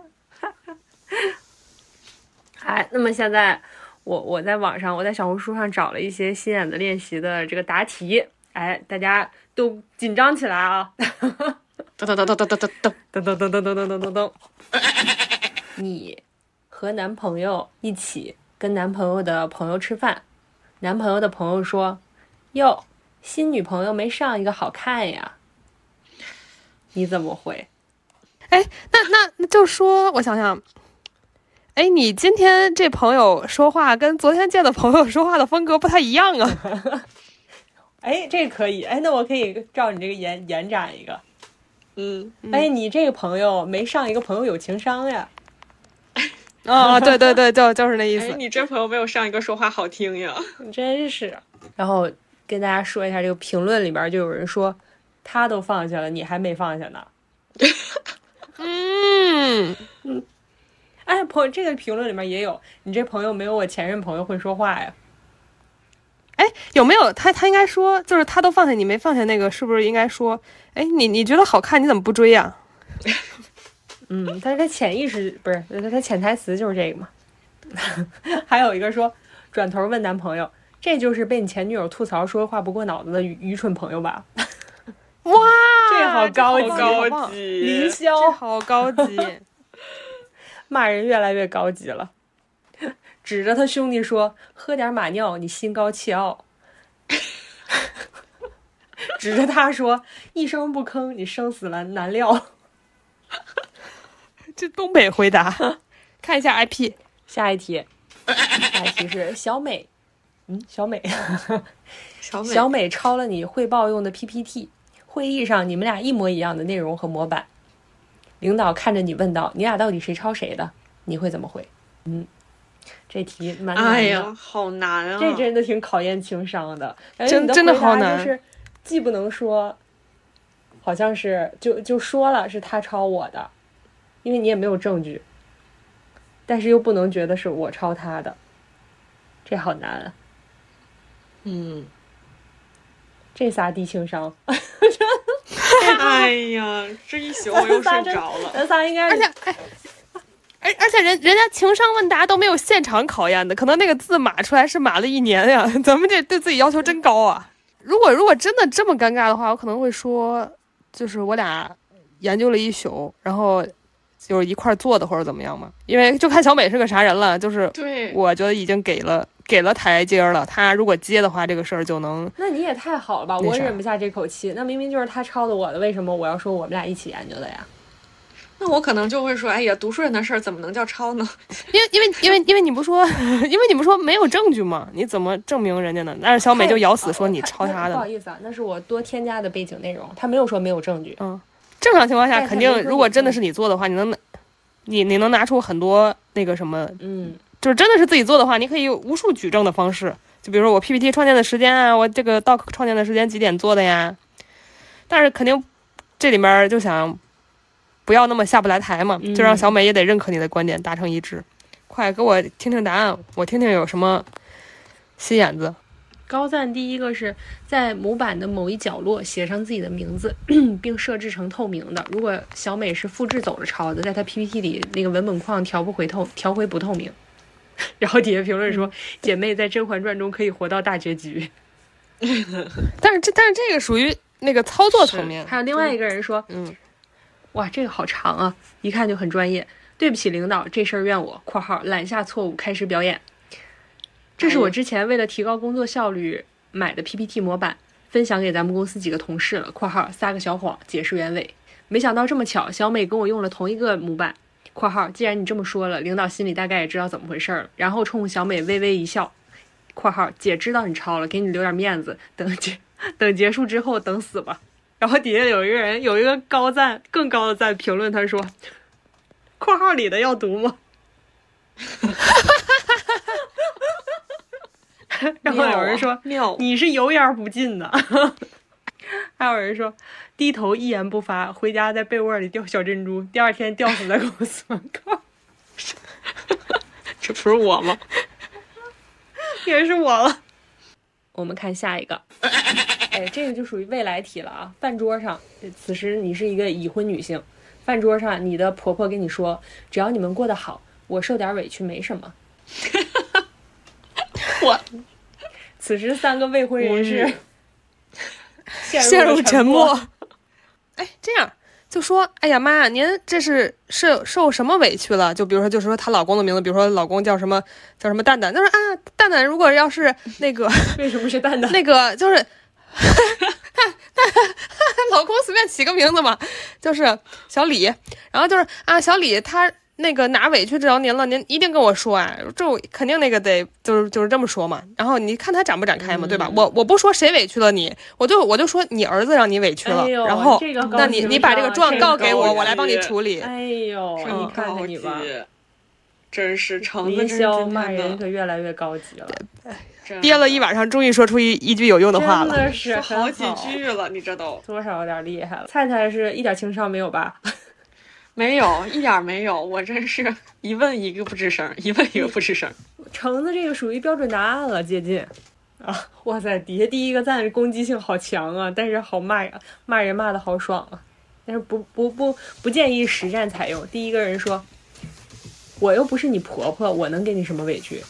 哎，那么现在我我在网上，我在小红书上找了一些心眼子练习的这个答题，哎，大家都紧张起来啊！噔噔噔噔噔噔噔噔，噔噔噔噔噔噔噔噔噔。你和男朋友一起跟男朋友的朋友吃饭，男朋友的朋友说：“哟，新女朋友没上一个好看呀。”你怎么回？哎，那那那就说，我想想，哎，你今天这朋友说话跟昨天见的朋友说话的风格不太一样啊。哎，这个可以。哎，那我可以照你这个延延展一个。嗯，哎，你这个朋友没上一个朋友有情商呀。啊，对对对，就 就是那意哎，思。你这朋友没有上一个说话好听呀。真是。然后跟大家说一下，这个评论里边就有人说，他都放下了，你还没放下呢。嗯，哎，朋友，这个评论里面也有，你这朋友没有我前任朋友会说话呀。哎，有没有他？他应该说，就是他都放下，你没放下那个，是不是应该说，哎，你你觉得好看，你怎么不追呀、嗯，但是他潜意识不是，他他潜台词就是这个嘛。还有一个说，转头问男朋友，这就是被你前女友吐槽说话不过脑子的愚愚蠢朋友吧？哇，这好高级好棒好棒凌这霄好高级。骂人越来越高级了，指着他兄弟说：“喝点马尿，你心高气傲。”指着他说：“一声不吭，你生死难难料。这东北回答，看一下 IP。”下一题，下一题是小美，嗯，小美，小美，小美抄了你汇报用的 PPT，会议上你们俩一模一样的内容和模板。领导看着你问道：“你俩到底谁抄谁的？”你会怎么回？嗯，这题蛮难的。哎呀，好难啊！这真的挺考验情商的，真真的回答好难就是既不能说，好像是就就说了是他抄我的，因为你也没有证据，但是又不能觉得是我抄他的，这好难啊！嗯，这仨低情商，哎呀，这一宿我又睡着了。咱仨应该而且，哎，而而且人人家情商问答都没有现场考验的，可能那个字码出来是码了一年呀。咱们这对自己要求真高啊！如果如果真的这么尴尬的话，我可能会说，就是我俩研究了一宿，然后就是一块儿做的或者怎么样嘛。因为就看小美是个啥人了，就是对，我觉得已经给了给了台阶儿了，她如果接的话，这个事儿就能那你也太好了吧！我忍不下这口气。那明明就是他抄的我的，为什么我要说我们俩一起研究的呀？那我可能就会说，哎呀，读书人的事儿怎么能叫抄呢？因为因为因为因为你不说，因为你不说没有证据嘛，你怎么证明人家呢？但是小美就咬死说你抄他她的不好。意思啊，那是我多添加的背景内容，他没有说没有证据。正常情况下，肯定如果真的是你做的话，你能拿你你能拿出很多那个什么，嗯，就是真的是自己做的话，你可以有无数举证的方式。就比如说我 PPT 创建的时间啊，我这个 doc 创建的时间几点做的呀？但是肯定这里面就想不要那么下不来台嘛，就让嗯小美也得认可你的观点，达成一致。快给我听听答案，我听听有什么心眼子。高赞第一个是在模板的某一角落写上自己的名字，并设置成透明的。如果小美是复制走着抄的，在她 PPT 里那个文本框调不回透，调回不透明。然后底下评论说：“姐妹在《甄嬛传》中可以活到大结局。但是这但是这个属于那个操作层”面，还有另外一个人说嗯，：“哇，这个好长啊，一看就很专业。对不起，领导，这事儿怨我。（括号揽下错误，开始表演。）这是我之前为了提高工作效率买的 PPT 模板，分享给咱们公司几个同事了。（括号撒个小谎，解释原委。）没想到这么巧，小美跟我用了同一个模板。（括号既然你这么说了，领导心里大概也知道怎么回事儿了。）然后冲小美微微一笑。（括号姐知道你抄了，给你留点面子，等结 等结束之后等死吧。）然后底下有一个人有一个高赞更高的赞评论，他说：“括号里的要读吗？” 然后有人说妙，你是油盐不进的，还有人说低头一言不发，回家在被窝里掉小珍珠，第二天吊死在公司门口，这不是我吗？也是我了。我们看下一个，哎，这个就属于未来题了啊！饭桌上，此时你是一个已婚女性，饭桌上你的婆婆跟你说，只要你们过得好，我受点委屈没什么。我此时三个未婚人士陷陷入沉默。默。哎，这样就说：“哎呀妈，您这是是受什么委屈了？就比如说，就是说她老公的名字，比如说老公叫什么叫什么蛋蛋，就是啊，蛋蛋如果要是那个 为什么是蛋蛋？那个就是，老公随便起个名字嘛，就是小李，然后就是啊，小李他那个哪委屈着您了，您一定跟我说啊，这肯定那个得就是就是这么说嘛。然后你看他展不展开嘛，对吧？我我不说谁委屈了你，我就我就说你儿子让你委屈了，哎然后这个那你你把这个状告给我，高我来帮你处理。哎呦，嗯你看看你吧，真是橙子真骂人可越来越高级了，憋了一晚上，终于说出一一句有用的话了。真的是好几句了，你这都多少有点厉害了。菜菜是一点情商没有吧？没有一点儿没有，我真是一问一个不吱声，一问一个不吱声。橙子这个属于标准答案了，接近。啊，哇塞！底下第一个赞攻击性好强啊，但是好骂呀骂人骂的好爽啊，但是不不不不建议实战采用。第一个人说：“我又不是你婆婆，我能给你什么委屈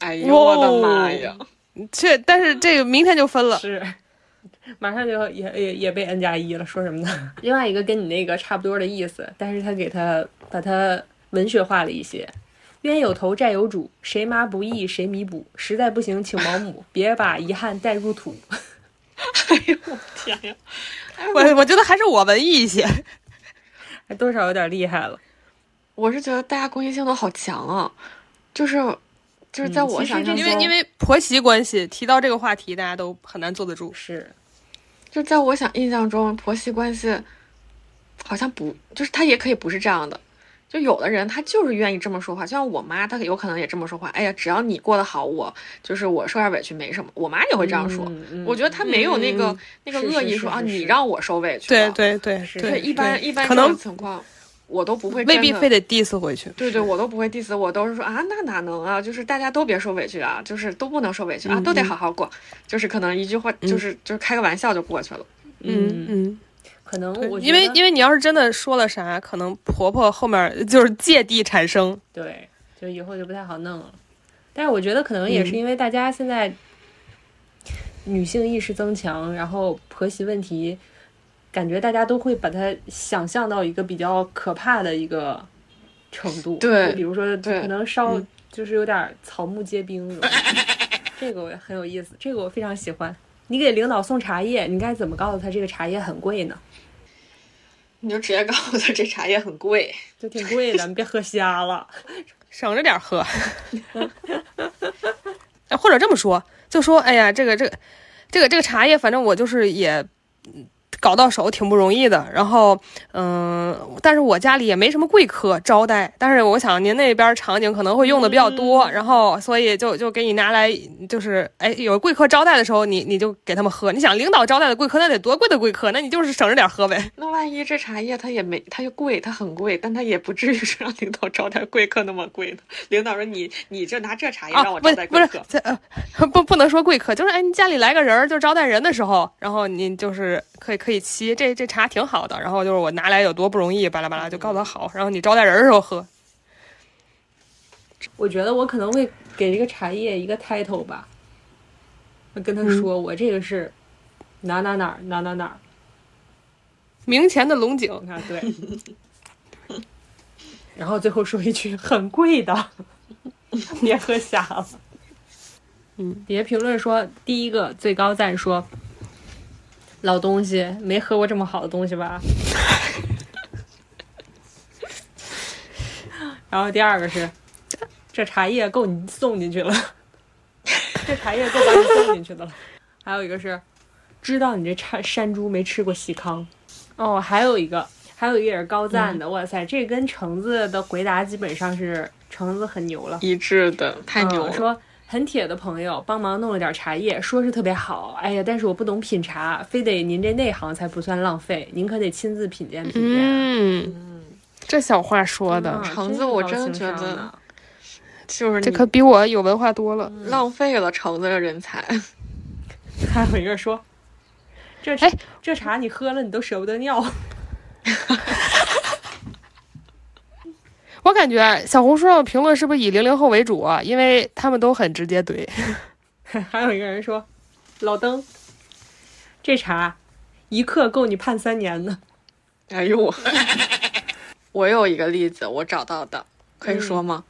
哎呦我的妈呀！这但是这个明天就分？”了。是，马上就也也也被 N 加一了，说什么呢？另外一个跟你那个差不多的意思，但是他给他把它文学化了一些。冤有头债有主，谁妈不义谁弥补，实在不行请保姆，别把遗憾带入土。哎呦我天呀！我我觉得还是我文艺一些。还多少有点厉害了。我是觉得大家攻击性都好强啊，就是就是在嗯我其实这想象中，因为因为婆媳关系提到这个话题，大家都很难坐得住。是，就在我想印象中，婆媳关系好像不，就是他也可以不是这样的。就有的人他就是愿意这么说话，就像我妈，她有可能也这么说话。哎呀，只要你过得好，我就是我受点委屈没什么。我妈也会这样说。嗯嗯我觉得她没有那个、嗯那个恶意说啊，你让我受委屈。对对对，一般一般这种情况我都不会未必非得 diss 回去。对对，我都不会 diss，我都是说啊，那哪能啊？就是大家都别受委屈啊，就是都不能受委屈啊，嗯都得嗯好好过。就是可能一句话，就是就是开个玩笑就过去了。嗯嗯，可能我因为因为为你要是真的说了啥，可能婆婆后面就是芥蒂产生。对，就以后就不太好弄了。但是我觉得可能也是嗯因为大家现在女性意识增强，然后婆媳问题，感觉大家都会把它想象到一个比较可怕的一个程度。对比如说可能稍嗯就是有点草木皆兵。这个我很有意思，这个我非常喜欢。你给领导送茶叶，你该怎么告诉他这个茶叶很贵呢？你就直接告诉他这茶叶很贵，就挺贵的，你别喝瞎了。省着点喝，哎或者这么说，就说哎呀，这个这个这个这个茶叶，反正我就是也嗯搞到手挺不容易的。然后嗯、但是我家里也没什么贵客招待，但是我想您那边场景可能会用的比较多，然后所以就就给你拿来，就是哎有贵客招待的时候，你你就给他们喝。你想领导招待的贵客，那得多贵的贵客，那你就是省着点喝呗。那万一这茶叶它也没，它又贵，它很贵，但它也不至于是让领导招待贵客那么贵的。领导说你你就拿这茶叶啊，让我不是不是招待贵客，这呃不 不能说贵客，就是哎，你家里来个人，就招待人的时候，然后你就是可以可以沏这这茶挺好的，然后就是我拿来有多不容易，巴拉巴拉就告诉他好，然后你招待人的时候喝。我觉得我可能会给这个茶叶一个 title 吧，我跟他嗯。说、我这个是哪哪哪儿哪哪哪儿，明前的龙井，你看对，然后最后说一句很贵的，别喝瞎了。嗯，底下评论说第一个最高赞说老东西没喝过这么好的东西吧，然后第二个是这茶叶够你送进去了，这茶叶够把你送进去的了。还有一个是知道你这山山猪没吃过喜康，哦，还有一个还有一个也是高赞的，哇塞，这跟橙子的回答基本上是橙子很牛了。一致的，太牛了。嗯说很铁的朋友帮忙弄了点茶叶，说是特别好。哎呀，但是我不懂品茶，非得您这内行才不算浪费，您可得亲自品鉴品鉴。嗯，这小话说的，嗯橙子我真觉得就是这可比我有文化多了。浪费了橙子的人才。还有一个说，这哎这茶你喝了你都舍不得尿。我感觉小红书上评论是不是以零零后为主啊？因为他们都很直接怼。还有一个人说，老登，这茶一克够你判三年的。哎呦我，我有一个例子，我找到的，可以说吗？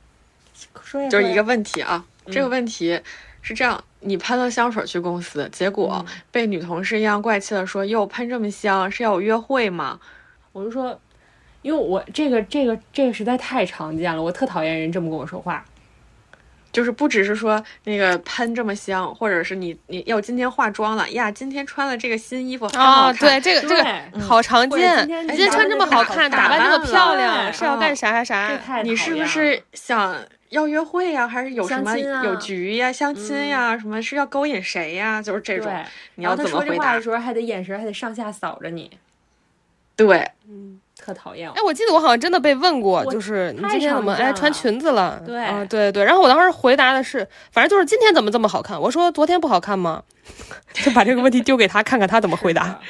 说呀，就是一个问题啊，这个问题是这样：你喷了香水去公司，结果被女同事阴阳怪气的说：“哟，喷这么香，是要我约会吗我就说，因为我这个这个这个实在太常见了，我特讨厌人这么跟我说话。？”就是不只是说那个喷这么香，或者是你你要今天化妆了呀，今天穿了这个新衣服很好啊，看。对，这个这个好常见。今天今天穿这么好看，打扮这么漂亮，是要干啥啥啥？太你是不是想要约会呀、还是有什么啊有局呀、相亲呀、什么是要勾引谁呀？就是这种，，你要怎么回答说这话的？时候还得眼神还得上下扫着你，对，特讨厌。哎，我记得我好像真的被问过，就是你今天怎么哎穿裙子了？对啊，对对。然后我当时回答的是，反正就是今天怎么这么好看？我说昨天不好看吗？就把这个问题丢给他，看看他怎么回答。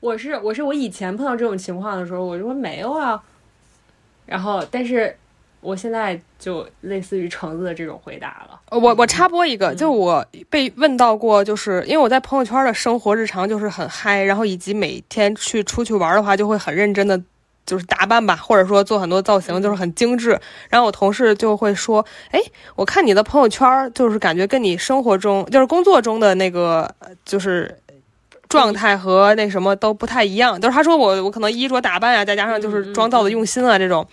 我是我是我以前碰到这种情况的时候，我就说没有啊，然后但是我现在就类似于橙子的这种回答了。呃我我插播一个，就我被问到过，就是因为我在朋友圈的生活日常就是很嗨，然后以及每天去出去玩的话，就会很认真的。就是打扮吧，或者说做很多造型，就是很精致。然后我同事就会说：“哎，我看你的朋友圈，就是感觉跟你生活中，就是工作中的那个，呃就是状态和那什么都不太一样。”就是他说我我可能衣着打扮啊，再加上就是妆造的用心啊这种。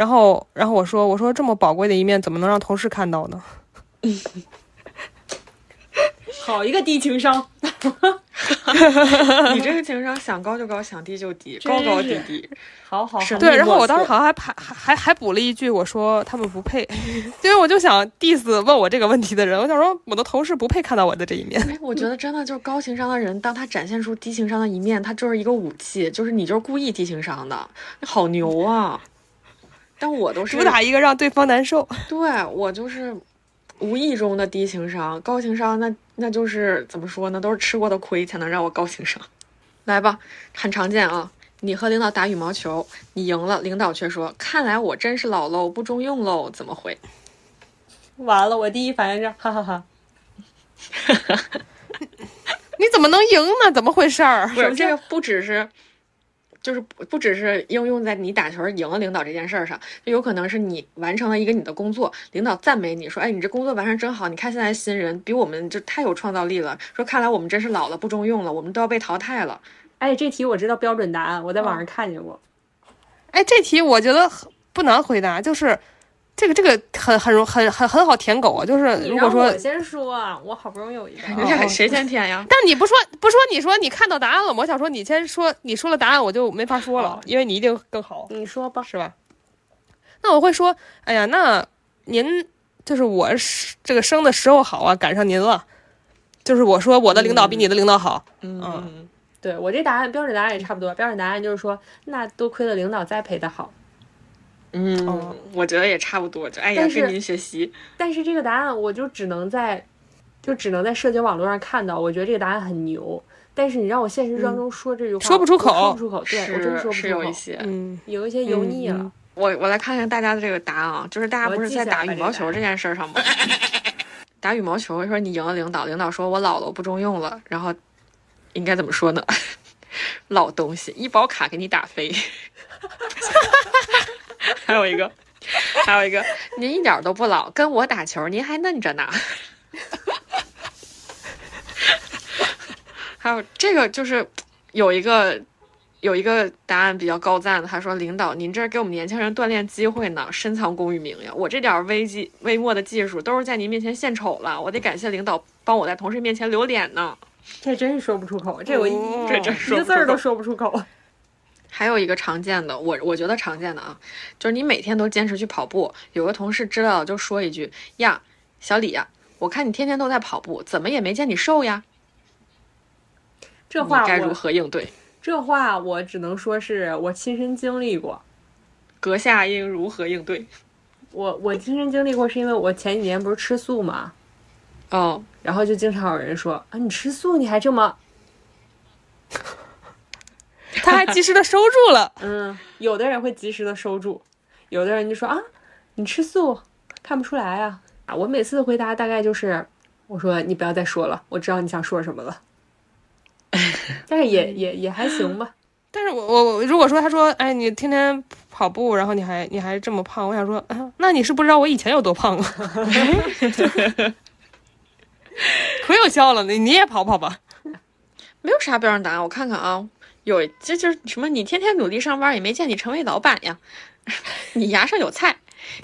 然后然后我说我说这么宝贵的一面，怎么能让同事看到呢？好一个低情商，你这个情商想高就高，想低就低，高高低低。好好好对，然后我当时好好像还还还还还补了一句，我说他们不配，因为我就想 diss 问我这个问题的人，我想说我的同事不配看到我的这一面。哎，我觉得真的就是高情商的人，当他展现出低情商的一面，他就是一个武器，就是你就是故意低情商的，你好牛啊！但我都是主打一个让对方难受。对我就是无意中的低情商，高情商那那就是怎么说呢？都是吃过的亏才能让我高情商。来吧，很常见啊。你和领导打羽毛球，你赢了，领导却说：“看来我真是老喽，不中用喽。”怎么回？完了，我第一反应是哈哈哈。你怎么能赢呢？怎么回事儿？不是这个，不只是，就是不不只是应用在你打球赢了领导这件事儿上，就有可能是你完成了一个你的工作，领导赞美你说：“哎，你这工作完成真好，你看现在新人比我们就太有创造力了。”说看来我们真是老了，不中用了，我们都要被淘汰了。哎，这题我知道标准答案，我在网上看见过。哎，这题我觉得不难回答，就是这个这个很很容很很很好舔狗啊。就是如果说我，先说啊，我好不容易有一个。谁先舔呀？但你不说不说，你说你看到答案了吗，我想说你先说，你说了答案我就没法说了哦，因为你一定更好。你说吧。是吧？那我会说，哎呀，那您就是我是这个生的时候好啊，赶上您了。就是我说我的领导比你的领导好，嗯，对我这答案标准答案也差不多，标准答案就是说，那多亏了领导栽培的好。嗯，哦我觉得也差不多，就哎呀，但是跟您学习。但是这个答案我就只能在，就只能在社交网络上看到。我觉得这个答案很牛，但是你让我现实当中说这句话，说不出口说不出口。对，我真说不出口，有一些。嗯，有一些油腻了。嗯我我来看看大家的这个答案啊，就是大家不是在打羽毛球这件事儿上吗？打羽毛球说你赢了领导，领导说我老了我不中用了，然后应该怎么说呢？老东西，医保卡给你打飞。还有一个，还有一个，您一点儿都不老，跟我打球您还嫩着呢。还有这个就是有一个有一个答案比较高赞的，他说：“领导，您这儿给我们年轻人锻炼机会呢，深藏功与名呀！我这点儿微技微末的技术都是在您面前献丑了，我得感谢领导帮我在同事面前留脸呢。这真是说不出口，这我一、哦这真一个字儿都说不出口。还有一个常见的，我我觉得常见的啊，就是你每天都坚持去跑步，有个同事知道了就说一句：呀，小李呀，我看你天天都在跑步，怎么也没见你瘦呀？这话该如何应对？这话我只能说是我亲身经历过。阁下应如何应对？我我亲身经历过，是因为我前几年不是吃素嘛，哦，然后就经常有人说啊，你吃素你还这么他还及时的收住了。嗯，有的人会及时的收住，有的人就说啊，你吃素看不出来啊啊！我每次的回答大概就是，我说你不要再说了，我知道你想说什么了。但是也也也还行吧。但是我我我如果说他说，哎，你天天跑步，然后你还你还这么胖，我想说，啊、那你是不知道我以前有多胖啊，可有效了，你你也跑跑吧。没有啥标准答案，我看看啊，有这就是什么？你天天努力上班，也没见你成为老板呀。你牙上有菜，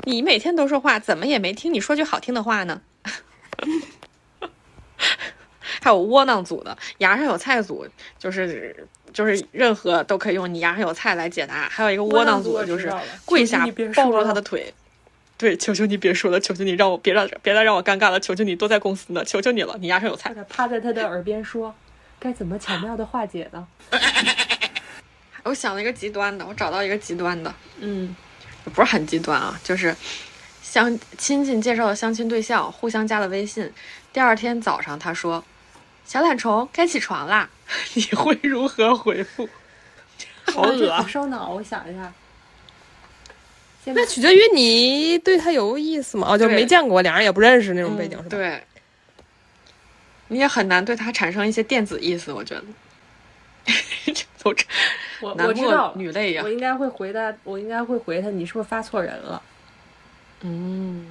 你每天都说话，怎么也没听你说句好听的话呢？还有窝囊组的，牙上有菜组，就是就是任何都可以用你牙上有菜来解答。还有一个窝囊组的，就是跪下抱住他的腿。对，求求你别说了，求求你让我别让别再让我尴尬了，求求你都在公司呢，求求你了，你牙上有菜趴在他的耳边说，该怎么巧妙的化解呢？我想了一个极端的，我找到一个极端的，嗯，不是很极端啊，就是相亲戚介绍的相亲对象，互相加了微信。第二天早上，他说：“小懒虫，该起床啦。”你会如何回复？好恶啊！烧脑。我想一下，那取决于你对他有意思吗？哦，就没见过，俩人也不认识那种背景、是吧？对，你也很难对他产生一些电子意思，我觉得。都这我我知道了女泪呀我。应该会回答，我应该会回他，你是不是发错人了？嗯，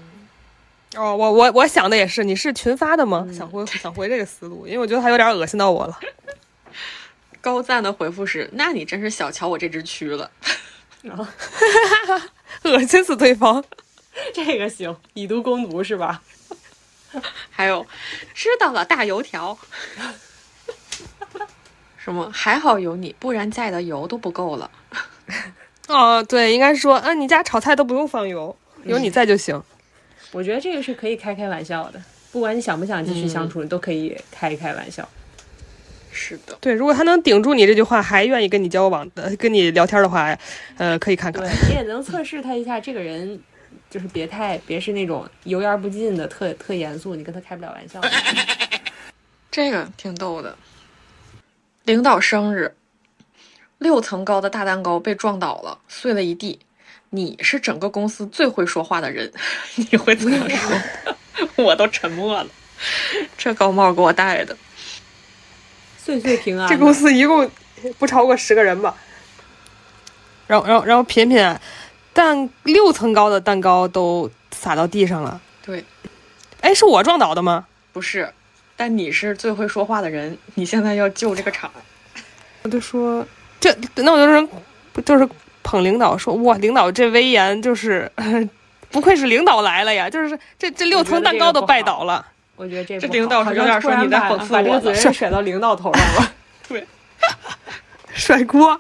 哦，我我我想的也是，你是群发的吗？想回想回这个思路，因为我觉得他有点恶心到我了。高赞的回复是：“那你真是小瞧我这只蛆了。恶心死对方。这个行，以毒攻毒是吧？”还有，知道了，大油条。什么？还好有你，不然家里的油都不够了。哦，对，应该说，啊，你家炒菜都不用放油，有你在就行。我觉得这个是可以开开玩笑的，不管你想不想继续相处，你都可以开一开玩笑。是的，对，如果他能顶住你这句话，还愿意跟你交往的、跟你聊天的话，呃，可以看看对。你也能测试他一下，这个人就是别太别是那种油盐不进的，特特严肃，你跟他开不了玩笑。这个挺逗的。领导生日，六层高的大蛋糕被撞倒了，碎了一地。你是整个公司最会说话的人，你会怎么说？我都沉默了。这高帽给我戴的，岁岁平安。这公司一共不超过十个人吧。然后，然后，然后品品，蛋六层高的蛋糕都撒到地上了。对，哎，是我撞倒的吗？不是，但你是最会说话的人，你现在要救这个场。我就说这，那我就是就是捧领导说，哇，领导这威严就是，不愧是领导来了呀！就是这这六层蛋糕都拜倒了。我觉得这这领导是有点说你在讽刺把这个我了责任甩到领导头上了。对甩锅。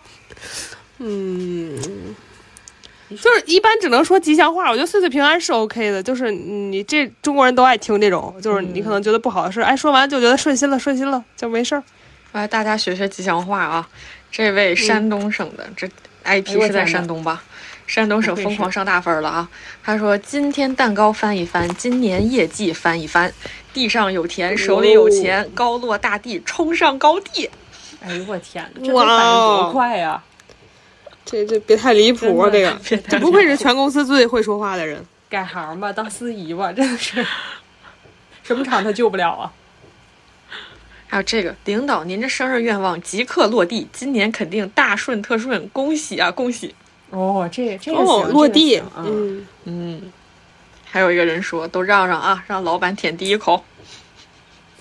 嗯，就是一般只能说吉祥话。我觉得岁岁平安是 OK 的，就是你这中国人都爱听这种，就是你可能觉得不好的事，哎，说完就觉得顺心了，顺心了就没事儿。来，大家学学吉祥话啊！这位山东省的，这 IP 是在山东吧？山东省疯狂上大分了啊！他说：“今天蛋糕翻一翻，今年业绩翻一翻，地上有田，手里有钱，高落大地，冲上高地。哎呦我天哪，这反应哦多快呀！这这别太离谱啊！这个 这不愧是全公司最会说话的人。改行吧，当司仪吧，真的是什么场他救不了啊！还有这个，领导，您这生日愿望即刻落地，今年肯定大顺特顺，恭喜啊，恭喜！哦，这这个哦，落地嗯，嗯，还有一个人说，都让让啊，让老板舔第一口。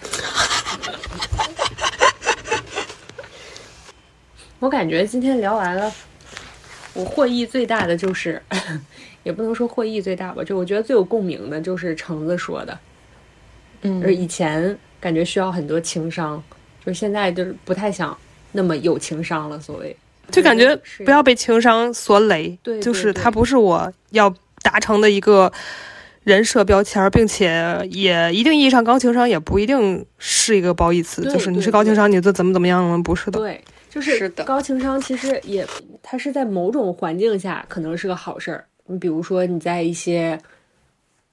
我感觉今天聊完了，我获益最大的就是，也不能说获益最大吧，就我觉得最有共鸣的就是橙子说的，就是嗯，以前感觉需要很多情商，就是现在就是不太想那么有情商了，所谓就感觉不要被情商所累，对就是对它不是我要达成的一个人设标签，并且也一定意义上高情商也不一定是一个褒义词，就是你是高情商，你就怎么怎么样了，不是的。对，就是高情商其实也，它是在某种环境下可能是个好事儿。你比如说你在一些，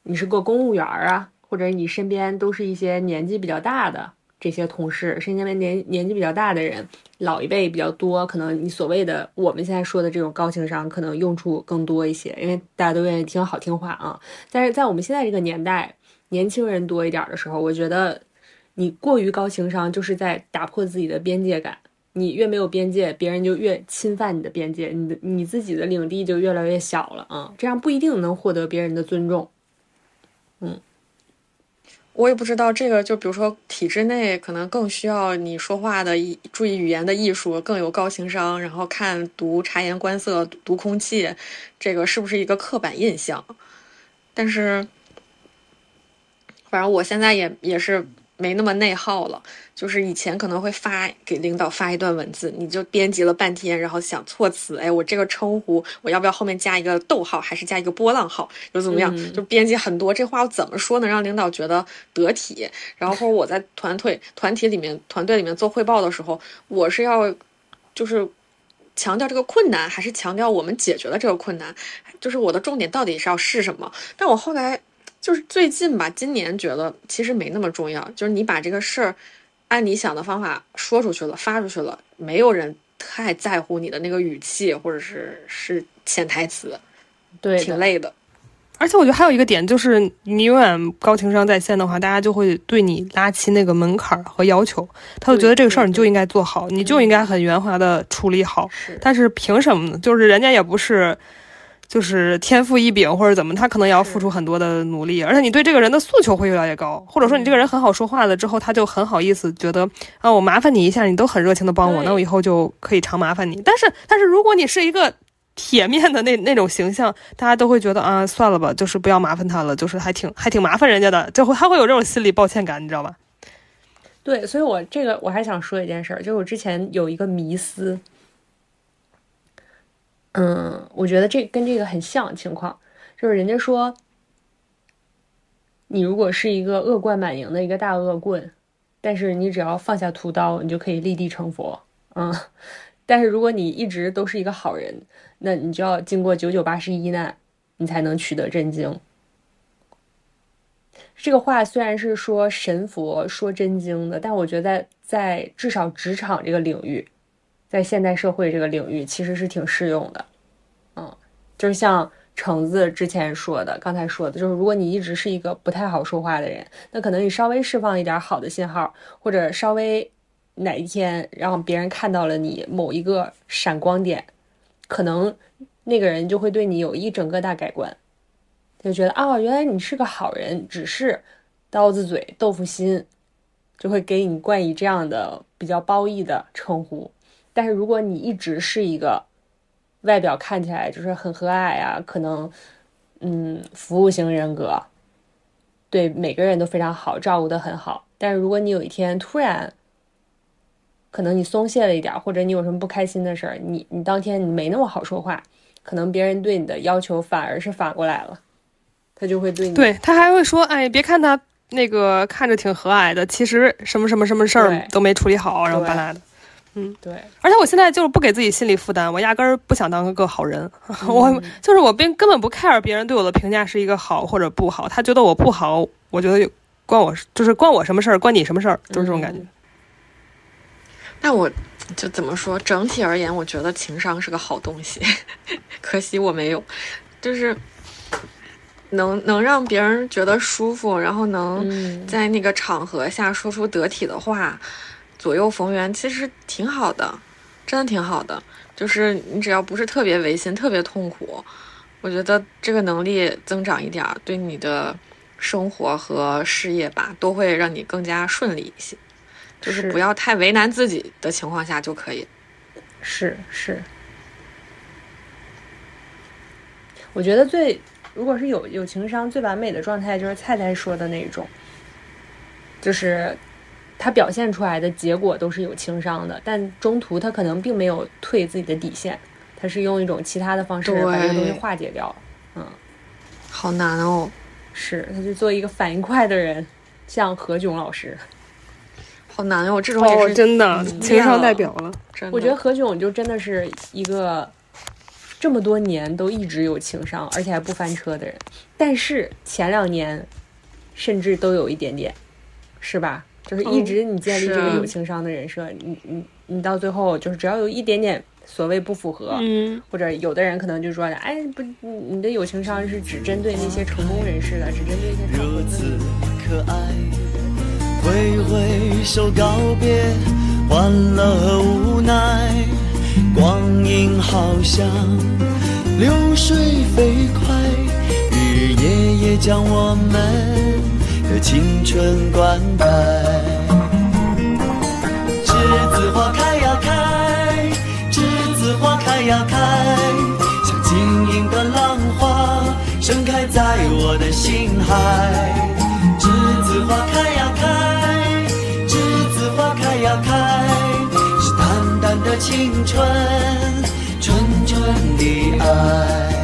你是个公务员儿啊，或者你身边都是一些年纪比较大的这些同事，身边年年纪比较大的人，老一辈比较多，可能你所谓的我们现在说的这种高情商，可能用处更多一些，因为大家都愿意听好听话啊。但是在我们现在这个年代，年轻人多一点的时候，我觉得你过于高情商，就是在打破自己的边界感。你越没有边界，别人就越侵犯你的边界，你的你自己的领地就越来越小了啊，这样不一定能获得别人的尊重。嗯我也不知道这个，就比如说体制内可能更需要你说话的，注意语言的艺术，更有高情商，然后看读察言观色、读空气，这个是不是一个刻板印象？但是，反正我现在也也是没那么内耗了。就是以前可能会发给领导发一段文字，你就编辑了半天，然后想措辞，哎，我这个称呼我要不要后面加一个逗号，还是加一个波浪号，又怎么样？就编辑很多，这话我怎么说能让领导觉得得体？然后或者我在团队 团体里面团队里面做汇报的时候，我是要就是强调这个困难，还是强调我们解决了这个困难？就是我的重点到底是要是什么？但我后来就是最近吧，今年觉得其实没那么重要，就是你把这个事儿。按你想的方法说出去了，发出去了，没有人太在乎你的那个语气，或者是是潜台词，对，挺累的。而且我觉得还有一个点，就是你永远高情商在线的话，大家就会对你拉起那个门槛和要求，他就觉得这个事儿你就应该做好，你就应该很圆滑的处理好。但是凭什么呢？就是人家也不是。就是天赋异禀或者怎么，他可能也要付出很多的努力，而且你对这个人的诉求会越来越高，或者说你这个人很好说话了之后，他就很好意思，觉得啊我麻烦你一下，你都很热情的帮我，那我以后就可以常麻烦你。但是但是如果你是一个铁面的那那种形象，大家都会觉得啊算了吧，就是不要麻烦他了，就是还挺还挺麻烦人家的，就会他会有这种心理抱歉感，你知道吧？对，所以我这个我还想说一件事儿，就是我之前有一个迷思。嗯，我觉得这跟这个很像情况，就是人家说，你如果是一个恶贯满盈的一个大恶棍，但是你只要放下屠刀，你就可以立地成佛。嗯，但是如果你一直都是一个好人，那你就要经过九九八十一难，你才能取得真经。这个话虽然是说神佛说真经的，但我觉得在至少职场这个领域。在现代社会这个领域，其实是挺适用的，嗯，就是像橙子之前说的，刚才说的，就是如果你一直是一个不太好说话的人，那可能你稍微释放一点好的信号，或者稍微哪一天让别人看到了你某一个闪光点，可能那个人就会对你有一整个大改观，就觉得啊，原来你是个好人，只是刀子嘴豆腐心，就会给你冠以这样的比较褒义的称呼。但是如果你一直是一个外表看起来就是很和蔼啊，可能嗯服务型人格，对每个人都非常好，照顾的很好。但是如果你有一天突然，可能你松懈了一点，或者你有什么不开心的事儿，你你当天你没那么好说话，可能别人对你的要求反而是反过来了，他就会对你，对他还会说，哎，别看他那个看着挺和蔼的，其实什么什么什么事儿都没处理好，然后巴拉的。嗯，对，而且我现在就是不给自己心理负担，我压根儿不想当个好人，我就是我并根本不 care 别人对我的评价是一个好或者不好，他觉得我不好，我觉得关我就是关我什么事儿，关你什么事儿，就是这种感觉。那我就怎么说？整体而言，我觉得情商是个好东西，可惜我没有，就是能能让别人觉得舒服，然后能在那个场合下说出得体的话。左右逢源其实挺好的，真的挺好的。就是你只要不是特别违心、特别痛苦，我觉得这个能力增长一点，对你的生活和事业吧，都会让你更加顺利一些。就是不要太为难自己的情况下就可以。是是，我觉得最如果是有有情商最完美的状态，就是菜菜说的那种，就是。他表现出来的结果都是有情商的，但中途他可能并没有退自己的底线，他是用一种其他的方式把这个东西化解掉。嗯，好难哦。是，他就做一个反应快的人，像何炅老师。好难哦，这种也是真的情商代表了。我觉得何炅就真的是一个这么多年都一直有情商，而且还不翻车的人。但是前两年甚至都有一点点，是吧？就是一直你建立这个有情商的人设，你你你到最后就是只要有一点点所谓不符合，嗯或者有的人可能就说，哎不，你的有情商是只针对那些成功人士的，只针对那些成功的。挥挥手告别，欢乐和无奈，光阴好像流水飞快，日日夜夜将我们的青春灌溉。栀子花开呀开，栀子花开呀开，像晶莹的浪花盛开在我的心海。栀子花开呀开，栀子花开呀开，是淡淡的青春，纯纯的爱。